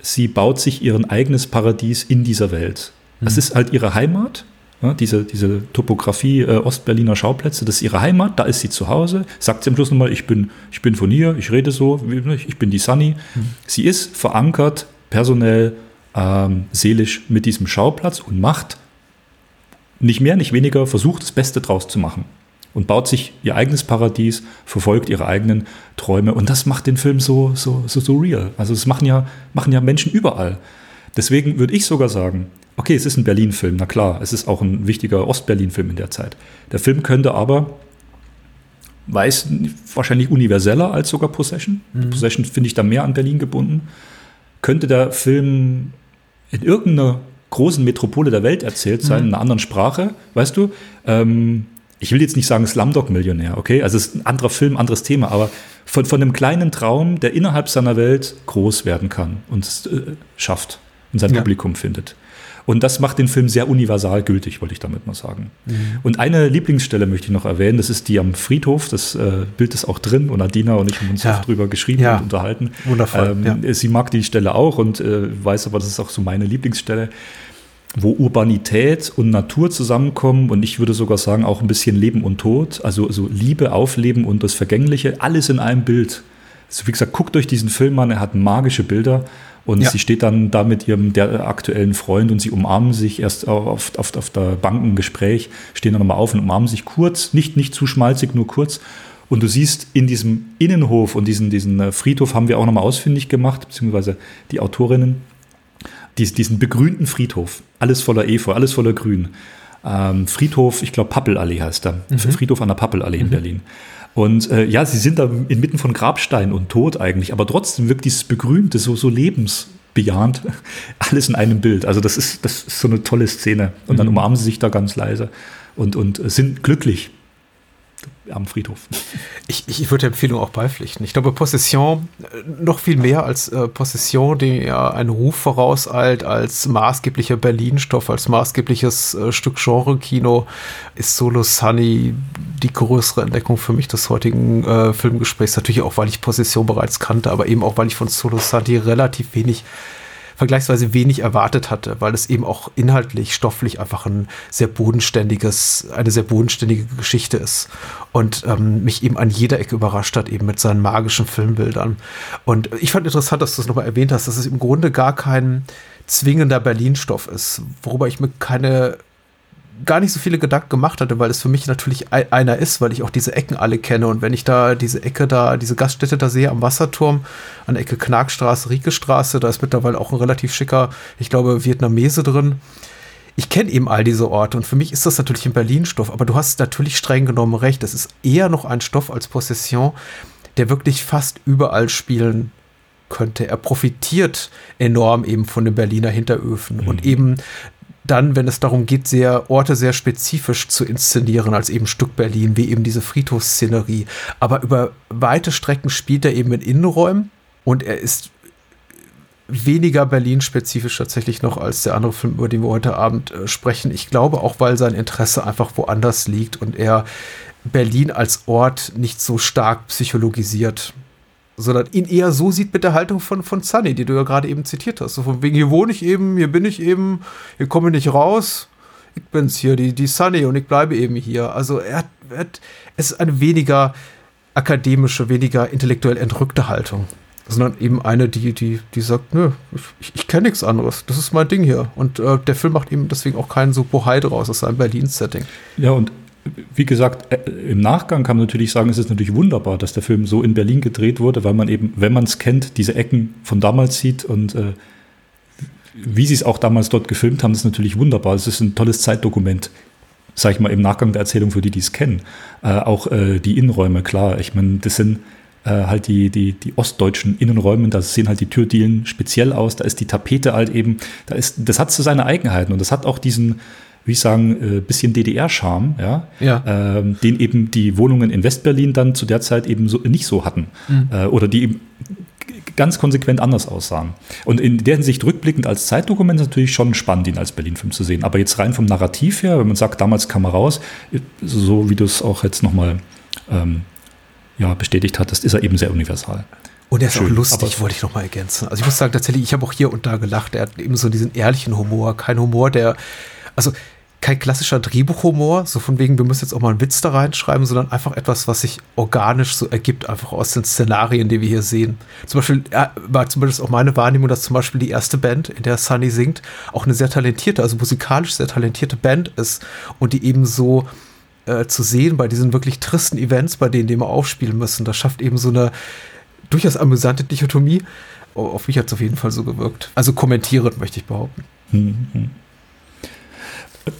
Sie baut sich ihren eigenes Paradies in dieser Welt. Das mhm. ist halt ihre Heimat ja, diese, diese Topografie äh, Ostberliner Schauplätze, das ist ihre Heimat, da ist sie zu Hause. Sagt sie am Schluss nochmal, ich bin, ich bin von hier, ich rede so, ich bin die Sunny. Mhm. Sie ist verankert, personell, ähm, seelisch mit diesem Schauplatz und macht nicht mehr, nicht weniger, versucht das Beste draus zu machen. Und baut sich ihr eigenes Paradies, verfolgt ihre eigenen Träume. Und das macht den Film so, so, so, so real. Also das machen ja, machen ja Menschen überall. Deswegen würde ich sogar sagen, okay, es ist ein Berlin-Film, na klar, es ist auch ein wichtiger Ost-Berlin-Film in der Zeit. Der Film könnte aber, weiß wahrscheinlich universeller als sogar Possession. Mhm. Possession finde ich da mehr an Berlin gebunden. Könnte der Film in irgendeiner großen Metropole der Welt erzählt sein, mhm. in einer anderen Sprache, weißt du? Ähm, ich will jetzt nicht sagen Slumdog-Millionär, okay? Also es ist ein anderer Film, anderes Thema, aber von, von einem kleinen Traum, der innerhalb seiner Welt groß werden kann und es äh, schafft und sein ja. Publikum findet. Und das macht den Film sehr universal gültig, wollte ich damit mal sagen. Mhm. Und eine Lieblingsstelle möchte ich noch erwähnen, das ist die am Friedhof. Das äh, Bild ist auch drin und Adina und ich haben uns ja. drüber geschrieben ja. und unterhalten. Wundervoll. Ähm, ja. Sie mag die Stelle auch und äh, weiß aber, das ist auch so meine Lieblingsstelle wo Urbanität und Natur zusammenkommen und ich würde sogar sagen auch ein bisschen Leben und Tod, also, also Liebe, Aufleben und das Vergängliche, alles in einem Bild. Also wie gesagt, guckt euch diesen Film an, er hat magische Bilder und ja. sie steht dann da mit ihrem der aktuellen Freund und sie umarmen sich erst auf, auf, auf der Bank im Gespräch, stehen dann nochmal auf und umarmen sich kurz, nicht, nicht zu schmalzig, nur kurz. Und du siehst in diesem Innenhof und diesen, diesen äh, Friedhof haben wir auch nochmal ausfindig gemacht, beziehungsweise die Autorinnen, diesen, diesen begrünten Friedhof. Alles voller Efeu, alles voller Grün. Ähm, Friedhof, ich glaube Pappelallee heißt er. Mhm. Friedhof an der Pappelallee mhm. in Berlin. Und äh, ja, sie sind da inmitten von Grabstein und Tod eigentlich, aber trotzdem wirkt dieses Begrünte so, so lebensbejahend, (laughs) alles in einem Bild. Also das ist, das ist so eine tolle Szene. Und dann mhm. umarmen sie sich da ganz leise und, und sind glücklich am Friedhof. Ich, ich würde der Empfehlung auch beipflichten. Ich glaube, Possession äh, noch viel mehr als äh, Possession, die ja einen Ruf vorauseilt als maßgeblicher Berlin-Stoff, als maßgebliches äh, Stück Genre-Kino, ist Solo Sunny die größere Entdeckung für mich des heutigen äh, Filmgesprächs. Natürlich auch, weil ich Possession bereits kannte, aber eben auch, weil ich von Solo Sunny relativ wenig vergleichsweise wenig erwartet hatte, weil es eben auch inhaltlich, stofflich einfach ein sehr bodenständiges, eine sehr bodenständige Geschichte ist und ähm, mich eben an jeder Ecke überrascht hat, eben mit seinen magischen Filmbildern. Und ich fand interessant, dass du es nochmal erwähnt hast, dass es im Grunde gar kein zwingender Berlin-Stoff ist, worüber ich mir keine gar nicht so viele Gedanken gemacht hatte, weil es für mich natürlich einer ist, weil ich auch diese Ecken alle kenne. Und wenn ich da diese Ecke da, diese Gaststätte da sehe am Wasserturm, an der Ecke Knarkstraße, Riekestraße, da ist mittlerweile auch ein relativ schicker, ich glaube, Vietnamese drin. Ich kenne eben all diese Orte und für mich ist das natürlich ein Berlin-Stoff, aber du hast natürlich streng genommen recht. Es ist eher noch ein Stoff als Possession, der wirklich fast überall spielen könnte. Er profitiert enorm eben von den Berliner Hinteröfen mhm. und eben dann, wenn es darum geht, sehr Orte sehr spezifisch zu inszenieren, als eben Stück Berlin, wie eben diese Friedhofsszenerie. Aber über weite Strecken spielt er eben in Innenräumen und er ist weniger Berlin-spezifisch tatsächlich noch als der andere Film, über den wir heute Abend äh, sprechen. Ich glaube auch, weil sein Interesse einfach woanders liegt und er Berlin als Ort nicht so stark psychologisiert sondern ihn eher so sieht mit der Haltung von, von Sunny, die du ja gerade eben zitiert hast. So von wegen, hier wohne ich eben, hier bin ich eben, hier komme ich nicht raus. Ich bin's hier, die, die Sunny und ich bleibe eben hier. Also er hat, es ist eine weniger akademische, weniger intellektuell entrückte Haltung. Sondern eben eine, die, die, die sagt, nö, ich, ich kenne nichts anderes. Das ist mein Ding hier. Und äh, der Film macht eben deswegen auch keinen so Bohai draus aus seinem Berlin-Setting. Ja, und wie gesagt, äh, im Nachgang kann man natürlich sagen, es ist natürlich wunderbar, dass der Film so in Berlin gedreht wurde, weil man eben, wenn man es kennt, diese Ecken von damals sieht und äh, wie sie es auch damals dort gefilmt haben, ist natürlich wunderbar. Es ist ein tolles Zeitdokument, sag ich mal, im Nachgang der Erzählung für die, die es kennen. Äh, auch äh, die Innenräume, klar. Ich meine, das sind äh, halt die, die, die ostdeutschen Innenräume, da sehen halt die Türdielen speziell aus, da ist die Tapete halt eben, da ist, das hat so seine Eigenheiten und das hat auch diesen, wie ich sagen, äh, bisschen DDR-Charme, ja, ja. Ähm, den eben die Wohnungen in Westberlin dann zu der Zeit eben so, nicht so hatten. Mhm. Äh, oder die eben ganz konsequent anders aussahen. Und in der Hinsicht rückblickend als Zeitdokument ist natürlich schon spannend, ihn als Berlin-Film zu sehen. Aber jetzt rein vom Narrativ her, wenn man sagt, damals kam er raus, so wie du es auch jetzt nochmal ähm, ja, bestätigt hattest, ist er eben sehr universal. Und er ist Schön, auch lustig, wollte ich noch mal ergänzen. Also ich muss sagen, tatsächlich, ich habe auch hier und da gelacht. Er hat eben so diesen ehrlichen Humor, kein Humor, der, also kein klassischer Drehbuchhumor, so von wegen, wir müssen jetzt auch mal einen Witz da reinschreiben, sondern einfach etwas, was sich organisch so ergibt, einfach aus den Szenarien, die wir hier sehen. Zum Beispiel ja, war zumindest auch meine Wahrnehmung, dass zum Beispiel die erste Band, in der Sunny singt, auch eine sehr talentierte, also musikalisch sehr talentierte Band ist und die eben so äh, zu sehen bei diesen wirklich tristen Events, bei denen die immer aufspielen müssen, das schafft eben so eine durchaus amüsante Dichotomie. Auf mich hat es auf jeden Fall so gewirkt. Also kommentierend, möchte ich behaupten.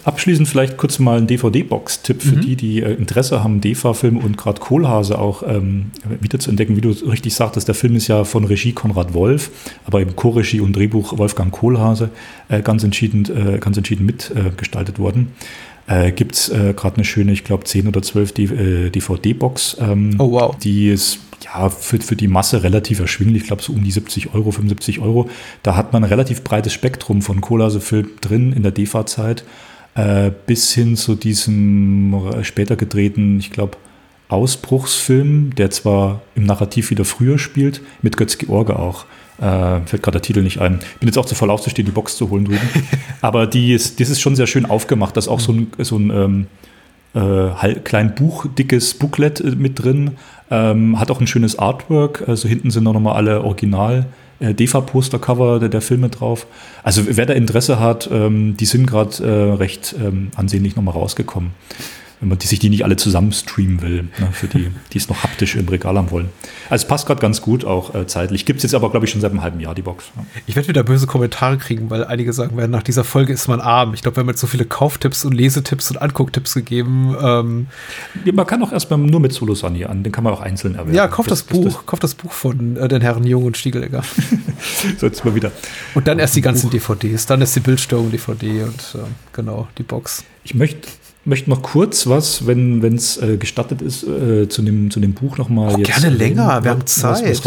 Abschließend vielleicht kurz mal ein DVD-Box-Tipp für mhm. die, die äh, Interesse haben, DEFA-Filme und gerade Kohlhase auch ähm, wieder zu entdecken. Wie du richtig sagtest, der Film ist ja von Regie Konrad Wolf, aber eben Co-Regie und Drehbuch Wolfgang Kohlhase äh, ganz entschieden, äh, ganz entschieden mitgestaltet worden. Äh, Gibt es äh, gerade eine schöne, ich glaube, 10 oder 12 DVD-Box. Äh, ähm, oh, wow. Die ist ja, für, für die Masse relativ erschwinglich, ich glaube so um die 70 Euro, 75 Euro. Da hat man ein relativ breites Spektrum von Kohlhase-Film drin in der DEFA-Zeit äh, bis hin zu diesem später gedrehten, ich glaube, Ausbruchsfilm, der zwar im Narrativ wieder früher spielt, mit Götz-George auch. Äh, fällt gerade der Titel nicht ein. Bin jetzt auch zu voll aufzustehen, die Box zu holen drüben. (laughs) Aber die ist, das ist schon sehr schön aufgemacht. Da ist auch so ein, so ein ähm, äh, klein Buch, dickes Booklet äh, mit drin. Ähm, hat auch ein schönes Artwork. Also hinten sind auch nochmal alle Original- äh, DEFA-Poster-Cover der, der, Filme drauf. Also wer da Interesse hat, ähm, die sind gerade äh, recht ähm, ansehnlich nochmal rausgekommen wenn man die, sich die nicht alle zusammen streamen will, ne, für die, die es noch haptisch im Regal haben wollen. Also es passt gerade ganz gut, auch äh, zeitlich. Gibt es jetzt aber, glaube ich, schon seit einem halben Jahr, die Box. Ja. Ich werde wieder böse Kommentare kriegen, weil einige sagen werden, nach dieser Folge ist man arm. Ich glaube, wir haben jetzt so viele Kauftipps und Lesetipps und Angucktipps gegeben. Ähm ja, man kann auch erstmal nur mit Solo Sunny an, den kann man auch einzeln erwerben. Ja, kauft das, das, Buch, das, kauft das Buch von äh, den Herren Jung und Stiegelegger. (laughs) so, jetzt mal wieder. Und dann erst die ganzen DVDs, dann ist die Bildstörung DVD und äh, genau, die Box. Ich möchte möchte noch kurz was, wenn es äh, gestattet ist, äh, zu, dem, zu dem Buch nochmal oh, jetzt. Gerne länger, wir haben Zeit.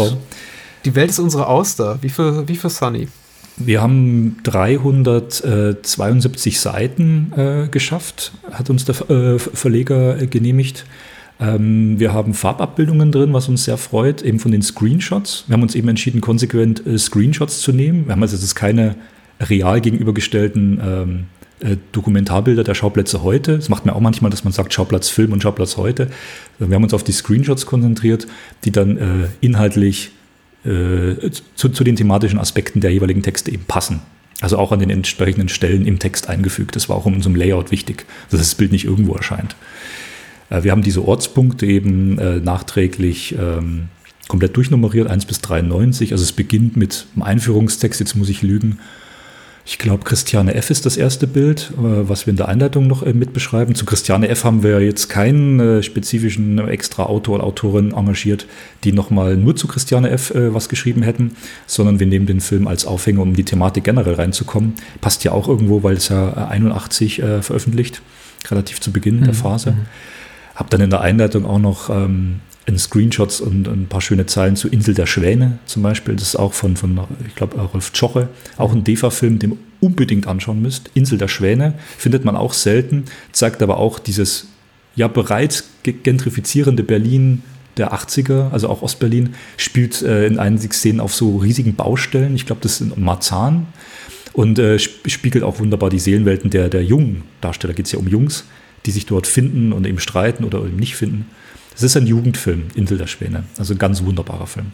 Die Welt ist unsere Auster. Wie für, wie für Sunny? Wir haben 372 Seiten äh, geschafft, hat uns der äh, Verleger äh, genehmigt. Ähm, wir haben Farbabbildungen drin, was uns sehr freut, eben von den Screenshots. Wir haben uns eben entschieden, konsequent äh, Screenshots zu nehmen. Wir haben also jetzt keine real gegenübergestellten ähm, äh, Dokumentarbilder der Schauplätze heute. Das macht man auch manchmal, dass man sagt Schauplatz Film und Schauplatz heute. Wir haben uns auf die Screenshots konzentriert, die dann äh, inhaltlich äh, zu, zu, den thematischen Aspekten der jeweiligen Texte eben passen. Also auch an den entsprechenden Stellen im Text eingefügt. Das war auch in unserem Layout wichtig, dass das Bild nicht irgendwo erscheint. Äh, wir haben diese Ortspunkte eben äh, nachträglich ähm, komplett durchnummeriert, 1 bis 93. Also es beginnt mit einem Einführungstext, jetzt muss ich lügen, ich glaube, Christiane F. ist das erste Bild, äh, was wir in der Einleitung noch äh, mit beschreiben. Zu Christiane F. haben wir jetzt keinen äh, spezifischen extra Autor oder Autorin engagiert, die nochmal nur zu Christiane F. was geschrieben hätten, sondern wir nehmen den Film als Aufhänger, um die Thematik generell reinzukommen. Passt ja auch irgendwo, weil es ja 81 veröffentlicht, relativ zu Beginn mhm. der Phase. Mhm. Hab dann in der Einleitung auch noch ähm, in Screenshots und ein paar schöne Zeilen zu Insel der Schwäne zum Beispiel. Das ist auch von, von ich glaube, Rolf Tschoche, auch ein DEFA-Film, den ihr unbedingt anschauen müsst. Insel der Schwäne findet man auch selten, zeigt aber auch dieses ja bereits gentrifizierende Berlin der 80er, also auch Ostberlin, spielt äh, in einigen Szenen auf so riesigen Baustellen. Ich glaube, das ist in Marzahn und äh, spiegelt auch wunderbar die Seelenwelten der, der jungen Darsteller. Geht es ja um Jungs, die sich dort finden und eben streiten oder eben nicht finden. Das ist ein Jugendfilm, Insel der Schwäne. Also ein ganz wunderbarer Film.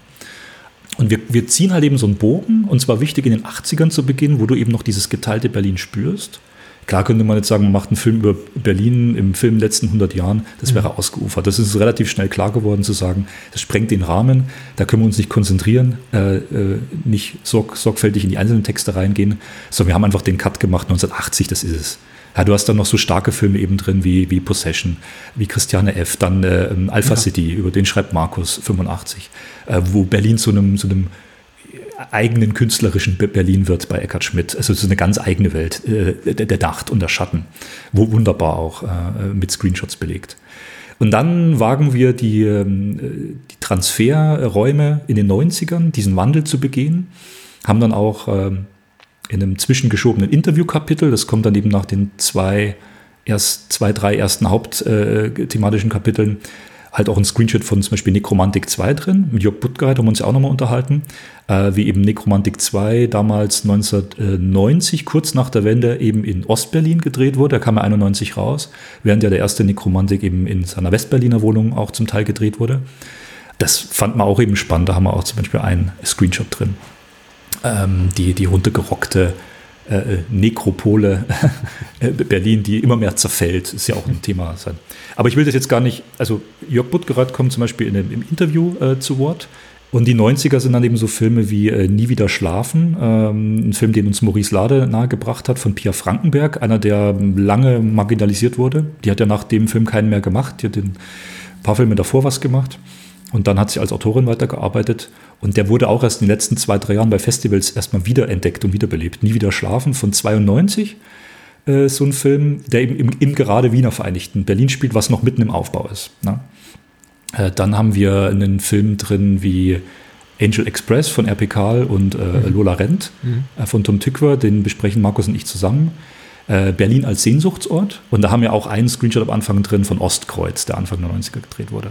Und wir, wir ziehen halt eben so einen Bogen, und zwar wichtig in den 80ern zu beginnen, wo du eben noch dieses geteilte Berlin spürst. Klar könnte man jetzt sagen, man macht einen Film über Berlin im Film letzten 100 Jahren, das wäre mhm. ausgeufert. Das ist relativ schnell klar geworden zu sagen, das sprengt den Rahmen, da können wir uns nicht konzentrieren, äh, äh, nicht sorg sorgfältig in die einzelnen Texte reingehen, sondern wir haben einfach den Cut gemacht, 1980, das ist es. Ja, du hast dann noch so starke Filme eben drin wie, wie Possession, wie Christiane F., dann äh, Alpha ja. City, über den schreibt Markus 85, äh, wo Berlin zu einem, zu einem eigenen künstlerischen Berlin wird bei Eckhard Schmidt. Also es ist eine ganz eigene Welt, äh, der, der Nacht und der Schatten, wo wunderbar auch äh, mit Screenshots belegt. Und dann wagen wir die, ähm, die Transferräume in den 90ern, diesen Wandel zu begehen, haben dann auch ähm, in einem zwischengeschobenen Interviewkapitel. Das kommt dann eben nach den zwei, erst zwei, drei ersten hauptthematischen äh, Kapiteln halt auch ein Screenshot von zum Beispiel Necromantic 2 drin. Mit Jörg Buttgeit haben wir uns ja auch nochmal unterhalten, äh, wie eben Necromantic 2 damals 1990, kurz nach der Wende, eben in Ostberlin gedreht wurde. Da kam er 91 raus, während ja der erste Necromantic eben in seiner Westberliner Wohnung auch zum Teil gedreht wurde. Das fand man auch eben spannend. Da haben wir auch zum Beispiel einen Screenshot drin ähm, die, die runtergerockte äh, äh Nekropole (laughs) äh, Berlin, die immer mehr zerfällt, ist ja auch ein Thema sein. Aber ich will das jetzt gar nicht, also Jörg Buttgereit kommt zum Beispiel in, im Interview äh, zu Wort. Und die 90er sind dann eben so Filme wie äh, Nie wieder schlafen, ähm, ein Film, den uns Maurice Lade nahegebracht hat, von Pia Frankenberg, einer, der lange marginalisiert wurde. Die hat ja nach dem Film keinen mehr gemacht, die hat ein paar Filme davor was gemacht. Und dann hat sie als Autorin weitergearbeitet. Und der wurde auch erst in den letzten zwei, drei Jahren bei Festivals erstmal wiederentdeckt und wiederbelebt. Nie wieder schlafen von 92. Äh, so ein Film, der eben im, im, gerade Wiener Vereinigten Berlin spielt, was noch mitten im Aufbau ist. Ne? Äh, dann haben wir einen Film drin wie Angel Express von R.P. Karl und äh, mhm. Lola Rent mhm. Äh, von Tom Tückwer. Den besprechen Markus und ich zusammen. Äh, Berlin als Sehnsuchtsort. Und da haben wir auch einen Screenshot am Anfang drin von Ostkreuz, der Anfang der 90er gedreht wurde.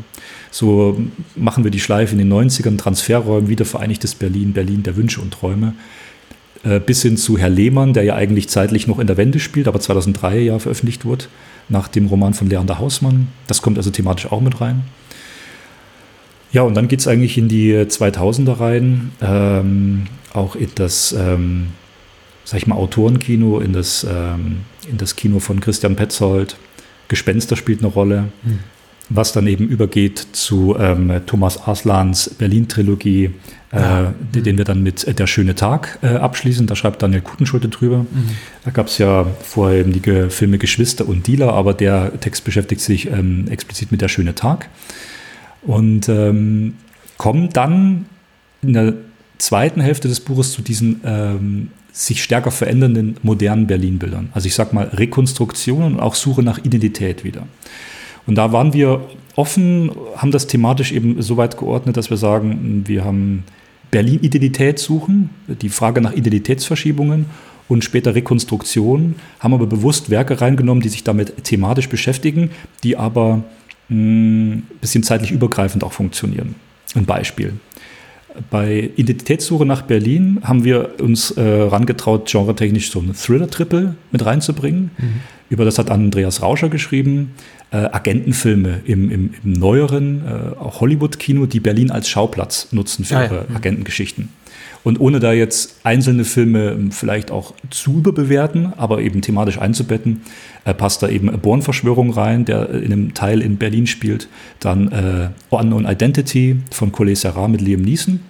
So machen wir die Schleife in den 90ern, Transferräumen, wiedervereinigtes Berlin, Berlin der Wünsche und Träume. Äh, bis hin zu Herr Lehmann, der ja eigentlich zeitlich noch in der Wende spielt, aber 2003 ja veröffentlicht wurde, nach dem Roman von Leander Hausmann. Das kommt also thematisch auch mit rein. Ja, und dann geht es eigentlich in die 2000er rein, ähm, auch in das ähm, sag ich mal, Autorenkino, in das, ähm, in das Kino von Christian Petzold. Gespenster spielt eine Rolle, mhm. was dann eben übergeht zu ähm, Thomas Aslans Berlin-Trilogie, äh, ja. mhm. den wir dann mit Der schöne Tag äh, abschließen. Da schreibt Daniel Kutenschulte drüber. Mhm. Da gab es ja vorher eben die Filme Geschwister und Dealer, aber der Text beschäftigt sich ähm, explizit mit Der schöne Tag. Und ähm, kommt dann in der zweiten Hälfte des Buches zu diesen ähm, sich stärker verändernden modernen Berlin-Bildern. Also ich sage mal Rekonstruktion und auch Suche nach Identität wieder. Und da waren wir offen, haben das thematisch eben so weit geordnet, dass wir sagen, wir haben Berlin-Identität suchen, die Frage nach Identitätsverschiebungen und später Rekonstruktion, haben aber bewusst Werke reingenommen, die sich damit thematisch beschäftigen, die aber ein bisschen zeitlich übergreifend auch funktionieren. Ein Beispiel bei Identitätssuche nach Berlin haben wir uns äh, rangetraut, genretechnisch so eine Thriller-Triple mit reinzubringen. Mhm. Über das hat Andreas Rauscher geschrieben. Äh, Agentenfilme im, im, im neueren, äh, Hollywood-Kino, die Berlin als Schauplatz nutzen für ah, ihre ja. Agentengeschichten. Und ohne da jetzt einzelne Filme ähm, vielleicht auch zu überbewerten, aber eben thematisch einzubetten, äh, passt da eben Born-Verschwörung rein, der in einem Teil in Berlin spielt. Dann äh, Unknown Identity von Collet Serra mit Liam Neeson.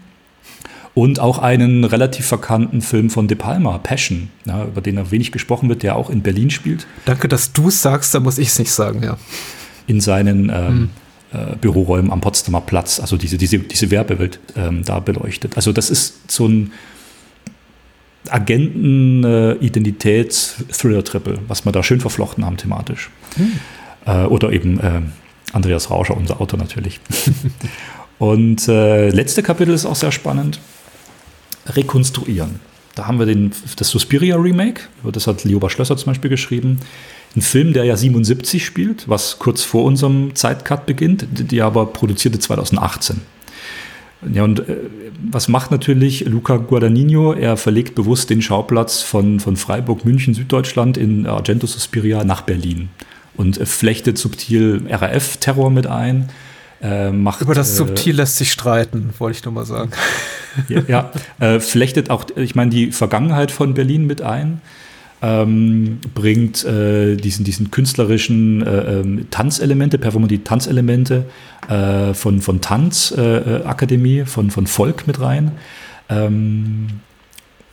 Und auch einen relativ verkannten Film von De Palma, Passion, ja, über den er wenig gesprochen wird, der auch in Berlin spielt. Danke, dass du es sagst, da muss ich es nicht sagen, ja. In seinen ähm, hm. Äh, Büroräumen am Potsdamer Platz, also diese, diese, diese Werbewelt ähm, da beleuchtet. Also das ist so ein Agenten-Identitäts-Thriller-Triple, was wir da schön verflochten haben thematisch. Hm. Äh, oder eben äh, Andreas Rauscher, unser Autor natürlich. (laughs) Und äh, letzte Kapitel ist auch sehr spannend rekonstruieren. Da haben wir den, das Suspiria Remake, das hat Lioba Schlösser zum Beispiel geschrieben. Ein Film, der ja 77 spielt, was kurz vor unserem Zeitcut beginnt, die aber produzierte 2018. Ja, und äh, was macht natürlich Luca Guadagnino? Er verlegt bewusst den Schauplatz von, von Freiburg, München, Süddeutschland in Argento Suspiria nach Berlin und flechtet subtil RAF-Terror mit ein äh, macht, Über das äh, Subtil lässt sich streiten, wollte ich nur mal sagen. Ja, ja äh, flechtet auch, ich meine, die Vergangenheit von Berlin mit ein. Ähm, bringt äh, diesen, diesen künstlerischen äh, ähm, Tanzelemente, performative Tanzelemente äh, von, von Tanzakademie, von, von Volk mit rein. Ähm,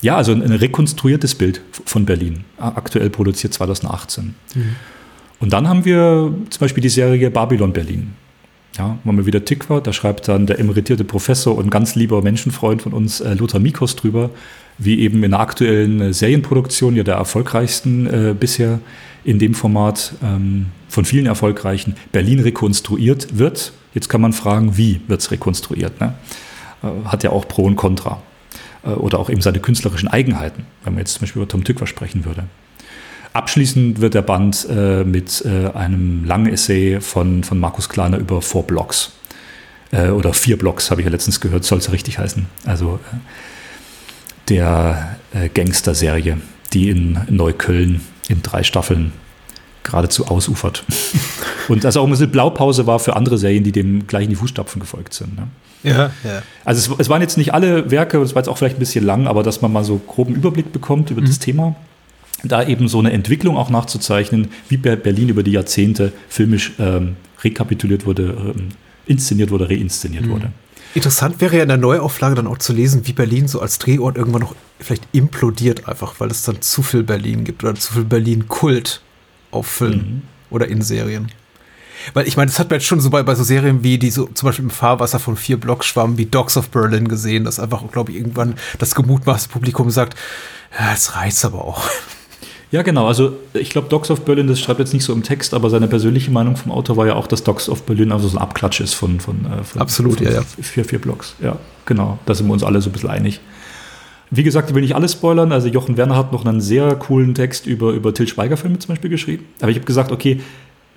ja, also ein, ein, rekonstruiertes Bild von Berlin, aktuell produziert 2018. Mhm. Und dann haben wir zum Beispiel die Serie Babylon Berlin. Ja, machen wir wieder Tikva, da schreibt dann der emeritierte Professor und ganz lieber Menschenfreund von uns, äh, Lothar Mikos, drüber, wie eben in der aktuellen äh, Serienproduktion, ja der erfolgreichsten äh, bisher in dem Format ähm, von vielen erfolgreichen, Berlin rekonstruiert wird. Jetzt kann man fragen, wie wird es rekonstruiert? Ne? Äh, hat ja auch Pro und Contra. Äh, oder auch eben seine künstlerischen Eigenheiten, wenn man jetzt zum Beispiel über Tom Tykwer sprechen würde. Abschließend wird der Band äh, mit äh, einem langen Essay von, von Markus Kleiner über Four Blocks. Oder vier Blocks, habe ich ja letztens gehört, soll es richtig heißen. Also der äh, Gangster-Serie, die in Neukölln in drei Staffeln geradezu ausufert. (laughs) Und also auch ein bisschen Blaupause war für andere Serien, die dem gleich in die Fußstapfen gefolgt sind. Ne? Ja, ja. Also es, es, waren jetzt nicht alle Werke, es war jetzt auch vielleicht ein bisschen lang, aber dass man mal so groben Überblick bekommt über mhm. das Thema da eben so eine Entwicklung auch nachzuzeichnen, wie Berlin über die Jahrzehnte filmisch ähm, rekapituliert wurde, ähm, inszeniert wurde, reinszeniert mhm. wurde. Interessant wäre ja in der Neuauflage dann auch zu lesen, wie Berlin so als Drehort irgendwann noch vielleicht implodiert, einfach weil es dann zu viel Berlin gibt oder zu viel Berlin-Kult auf Filmen mhm. oder in Serien. Weil ich meine, das hat man jetzt schon so bei, bei so Serien wie die so zum Beispiel im Fahrwasser von vier Blockschwammen wie Dogs of Berlin gesehen, dass einfach, glaube ich, irgendwann das gemutmaßte Publikum sagt, ja, es reizt aber auch. Ja, genau. Also ich glaube, Dogs of Berlin, das schreibt jetzt nicht so im Text, aber seine persönliche Meinung vom Autor war ja auch, dass Dogs of Berlin also so ein Abklatsch ist von, von, äh, von Absolut, von ja, ja. Vier, vier Blocks. Ja, genau. Da sind wir uns alle so ein bisschen einig. Wie gesagt, ich will nicht alles spoilern. Also Jochen Werner hat noch einen sehr coolen Text über, über Til Schweiger-Filme zum Beispiel geschrieben. Aber ich habe gesagt, okay,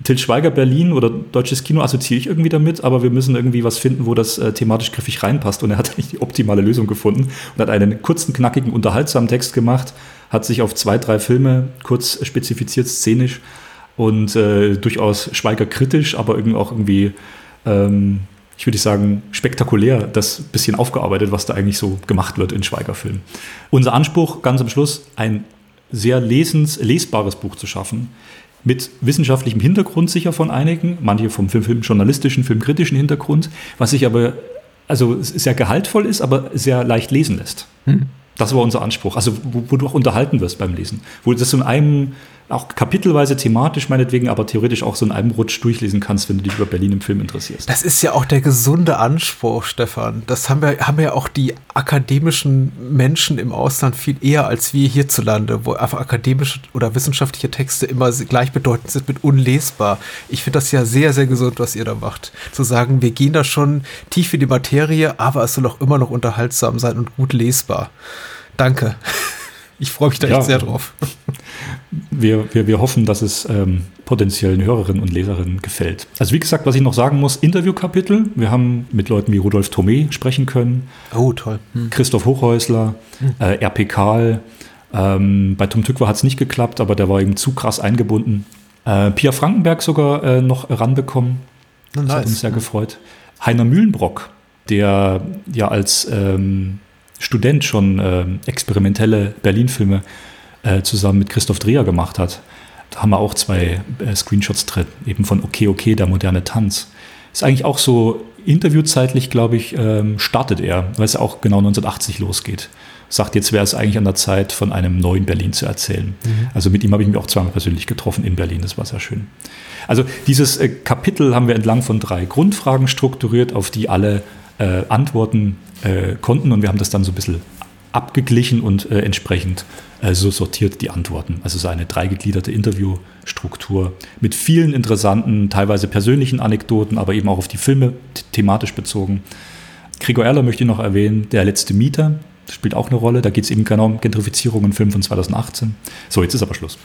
Til Schweiger Berlin oder deutsches Kino assoziiere ich irgendwie damit, aber wir müssen irgendwie was finden, wo das äh, thematisch griffig reinpasst. Und er hat (laughs) eigentlich die optimale Lösung gefunden und hat einen kurzen, knackigen, unterhaltsamen Text gemacht, hat sich auf zwei, drei Filme kurz spezifiziert, szenisch und äh, durchaus Schweiger kritisch, aber irgendwie auch irgendwie, ähm, ich würde sagen, spektakulär das bisschen aufgearbeitet, was da eigentlich so gemacht wird in Schweiger-Filmen. Unser Anspruch ganz am Schluss, ein sehr lesens, lesbares Buch zu schaffen, mit wissenschaftlichem Hintergrund sicher von einigen, manche vom Film, Film journalistischen, filmkritischen Hintergrund, was sich aber also sehr gehaltvoll ist, aber sehr leicht lesen lässt. Hm. Das war unser Anspruch. Also, wo, wo, du auch unterhalten wirst beim Lesen. Wo das in einem, auch kapitelweise thematisch meinetwegen, aber theoretisch auch so in einem Rutsch durchlesen kannst, wenn du dich über Berlin im Film interessierst. Das ist ja auch der gesunde Anspruch, Stefan. Das haben wir, haben ja auch die akademischen Menschen im Ausland viel eher als wir hierzulande, wo einfach akademische oder wissenschaftliche Texte immer gleichbedeutend sind mit unlesbar. Ich finde das ja sehr, sehr gesund, was ihr da macht. Zu sagen, wir gehen da schon tief in die Materie, aber es soll auch immer noch unterhaltsam sein und gut lesbar. Danke. (laughs) Ich freue mich da ja, echt sehr drauf. Wir, wir, wir hoffen, dass es ähm, potenziellen Hörerinnen und Leserinnen gefällt. Also wie gesagt, was ich noch sagen muss, Interviewkapitel. Wir haben mit Leuten wie Rudolf Thomé sprechen können. Oh, toll. Hm. Christoph Hochhäusler, hm. äh, RP Karl. Ähm, bei Tom Tückwer hat es nicht geklappt, aber der war eben zu krass eingebunden. Äh, Pia Frankenberg sogar äh, noch ranbekommen. Das nice. hat uns sehr gefreut. Heiner Mühlenbrock, der ja als ähm, Student schon äh, experimentelle Berlin-Filme äh, zusammen mit Christoph Dreher gemacht hat. Da haben wir auch zwei äh, Screenshots drin, eben von Okay, okay, der moderne Tanz. Ist eigentlich auch so interviewzeitlich, glaube ich, ähm, startet er, weil es auch genau 1980 losgeht. Sagt, jetzt wäre es eigentlich an der Zeit, von einem neuen Berlin zu erzählen. Mhm. Also mit ihm habe ich mich auch zweimal persönlich getroffen in Berlin, das war sehr schön. Also dieses äh, Kapitel haben wir entlang von drei Grundfragen strukturiert, auf die alle äh, antworten äh, konnten und wir haben das dann so ein bisschen abgeglichen und äh, entsprechend äh, so sortiert die Antworten. Also so eine dreigegliederte Interviewstruktur mit vielen interessanten, teilweise persönlichen Anekdoten, aber eben auch auf die Filme thematisch bezogen. Gregor Erler möchte ich noch erwähnen, der letzte Mieter, spielt auch eine Rolle. Da geht es eben genau um Gentrifizierung, ein Film von 2018. So, jetzt ist aber Schluss.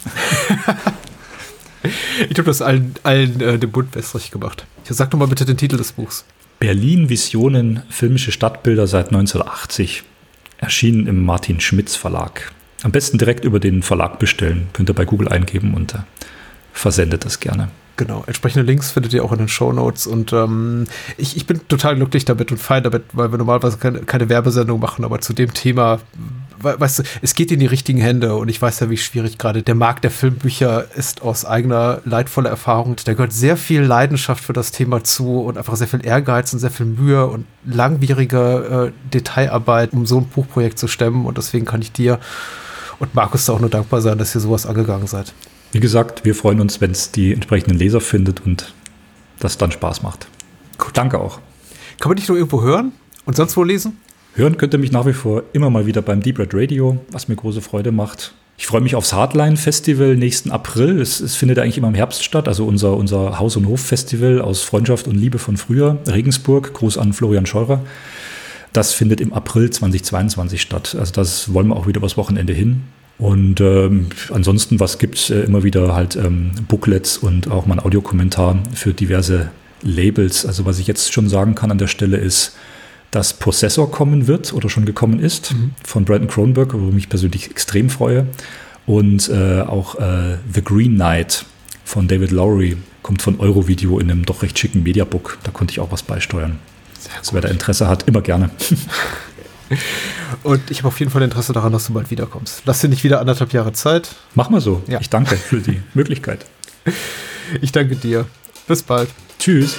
(laughs) ich habe das allen, allen äh, den Bund wässrig gemacht. Sag doch mal bitte den Titel des Buchs. Berlin Visionen, filmische Stadtbilder seit 1980. Erschienen im Martin Schmitz Verlag. Am besten direkt über den Verlag bestellen. Könnt ihr bei Google eingeben und äh, versendet das gerne. Genau, entsprechende Links findet ihr auch in den Show Notes und ähm, ich, ich bin total glücklich damit und fein damit, weil wir normalerweise keine, keine Werbesendung machen, aber zu dem Thema, weißt du, es geht in die richtigen Hände und ich weiß ja, wie schwierig gerade der Markt der Filmbücher ist aus eigener leidvoller Erfahrung. Da gehört sehr viel Leidenschaft für das Thema zu und einfach sehr viel Ehrgeiz und sehr viel Mühe und langwierige äh, Detailarbeit, um so ein Buchprojekt zu stemmen und deswegen kann ich dir und Markus da auch nur dankbar sein, dass ihr sowas angegangen seid. Wie gesagt, wir freuen uns, wenn es die entsprechenden Leser findet und das dann Spaß macht. Gut. Danke auch. Kann man dich noch irgendwo hören und sonst wo lesen? Hören könnt ihr mich nach wie vor immer mal wieder beim Deep Red Radio, was mir große Freude macht. Ich freue mich aufs Hardline Festival nächsten April. Es, es, findet eigentlich immer im Herbst statt, also unser, unser Haus- und Hof-Festival aus Freundschaft und Liebe von früher, Regensburg. Gruß an Florian Scheurer. Das findet im April 2022 statt. Also das wollen wir auch wieder übers Wochenende hin. Und ähm, ansonsten, was gibt es äh, immer wieder halt ähm, Booklets und auch mal ein Audiokommentar für diverse Labels. Also was ich jetzt schon sagen kann an der Stelle ist, dass Possessor kommen wird oder schon gekommen ist mhm. von Brandon Cronenberg, wo ich mich persönlich extrem freue. Und äh, auch äh, The Green Knight von David Lowry kommt von Eurovideo in einem doch recht schicken Mediabook. Da konnte ich auch was beisteuern. Also wer da Interesse hat, immer gerne. (laughs) Und ich habe auf jeden Fall Interesse daran, dass du bald wiederkommst. Lass dir nicht wieder anderthalb Jahre Zeit. Mach mal so. Ja. Ich danke für die (laughs) Möglichkeit. Ich danke dir. Bis bald. Tschüss.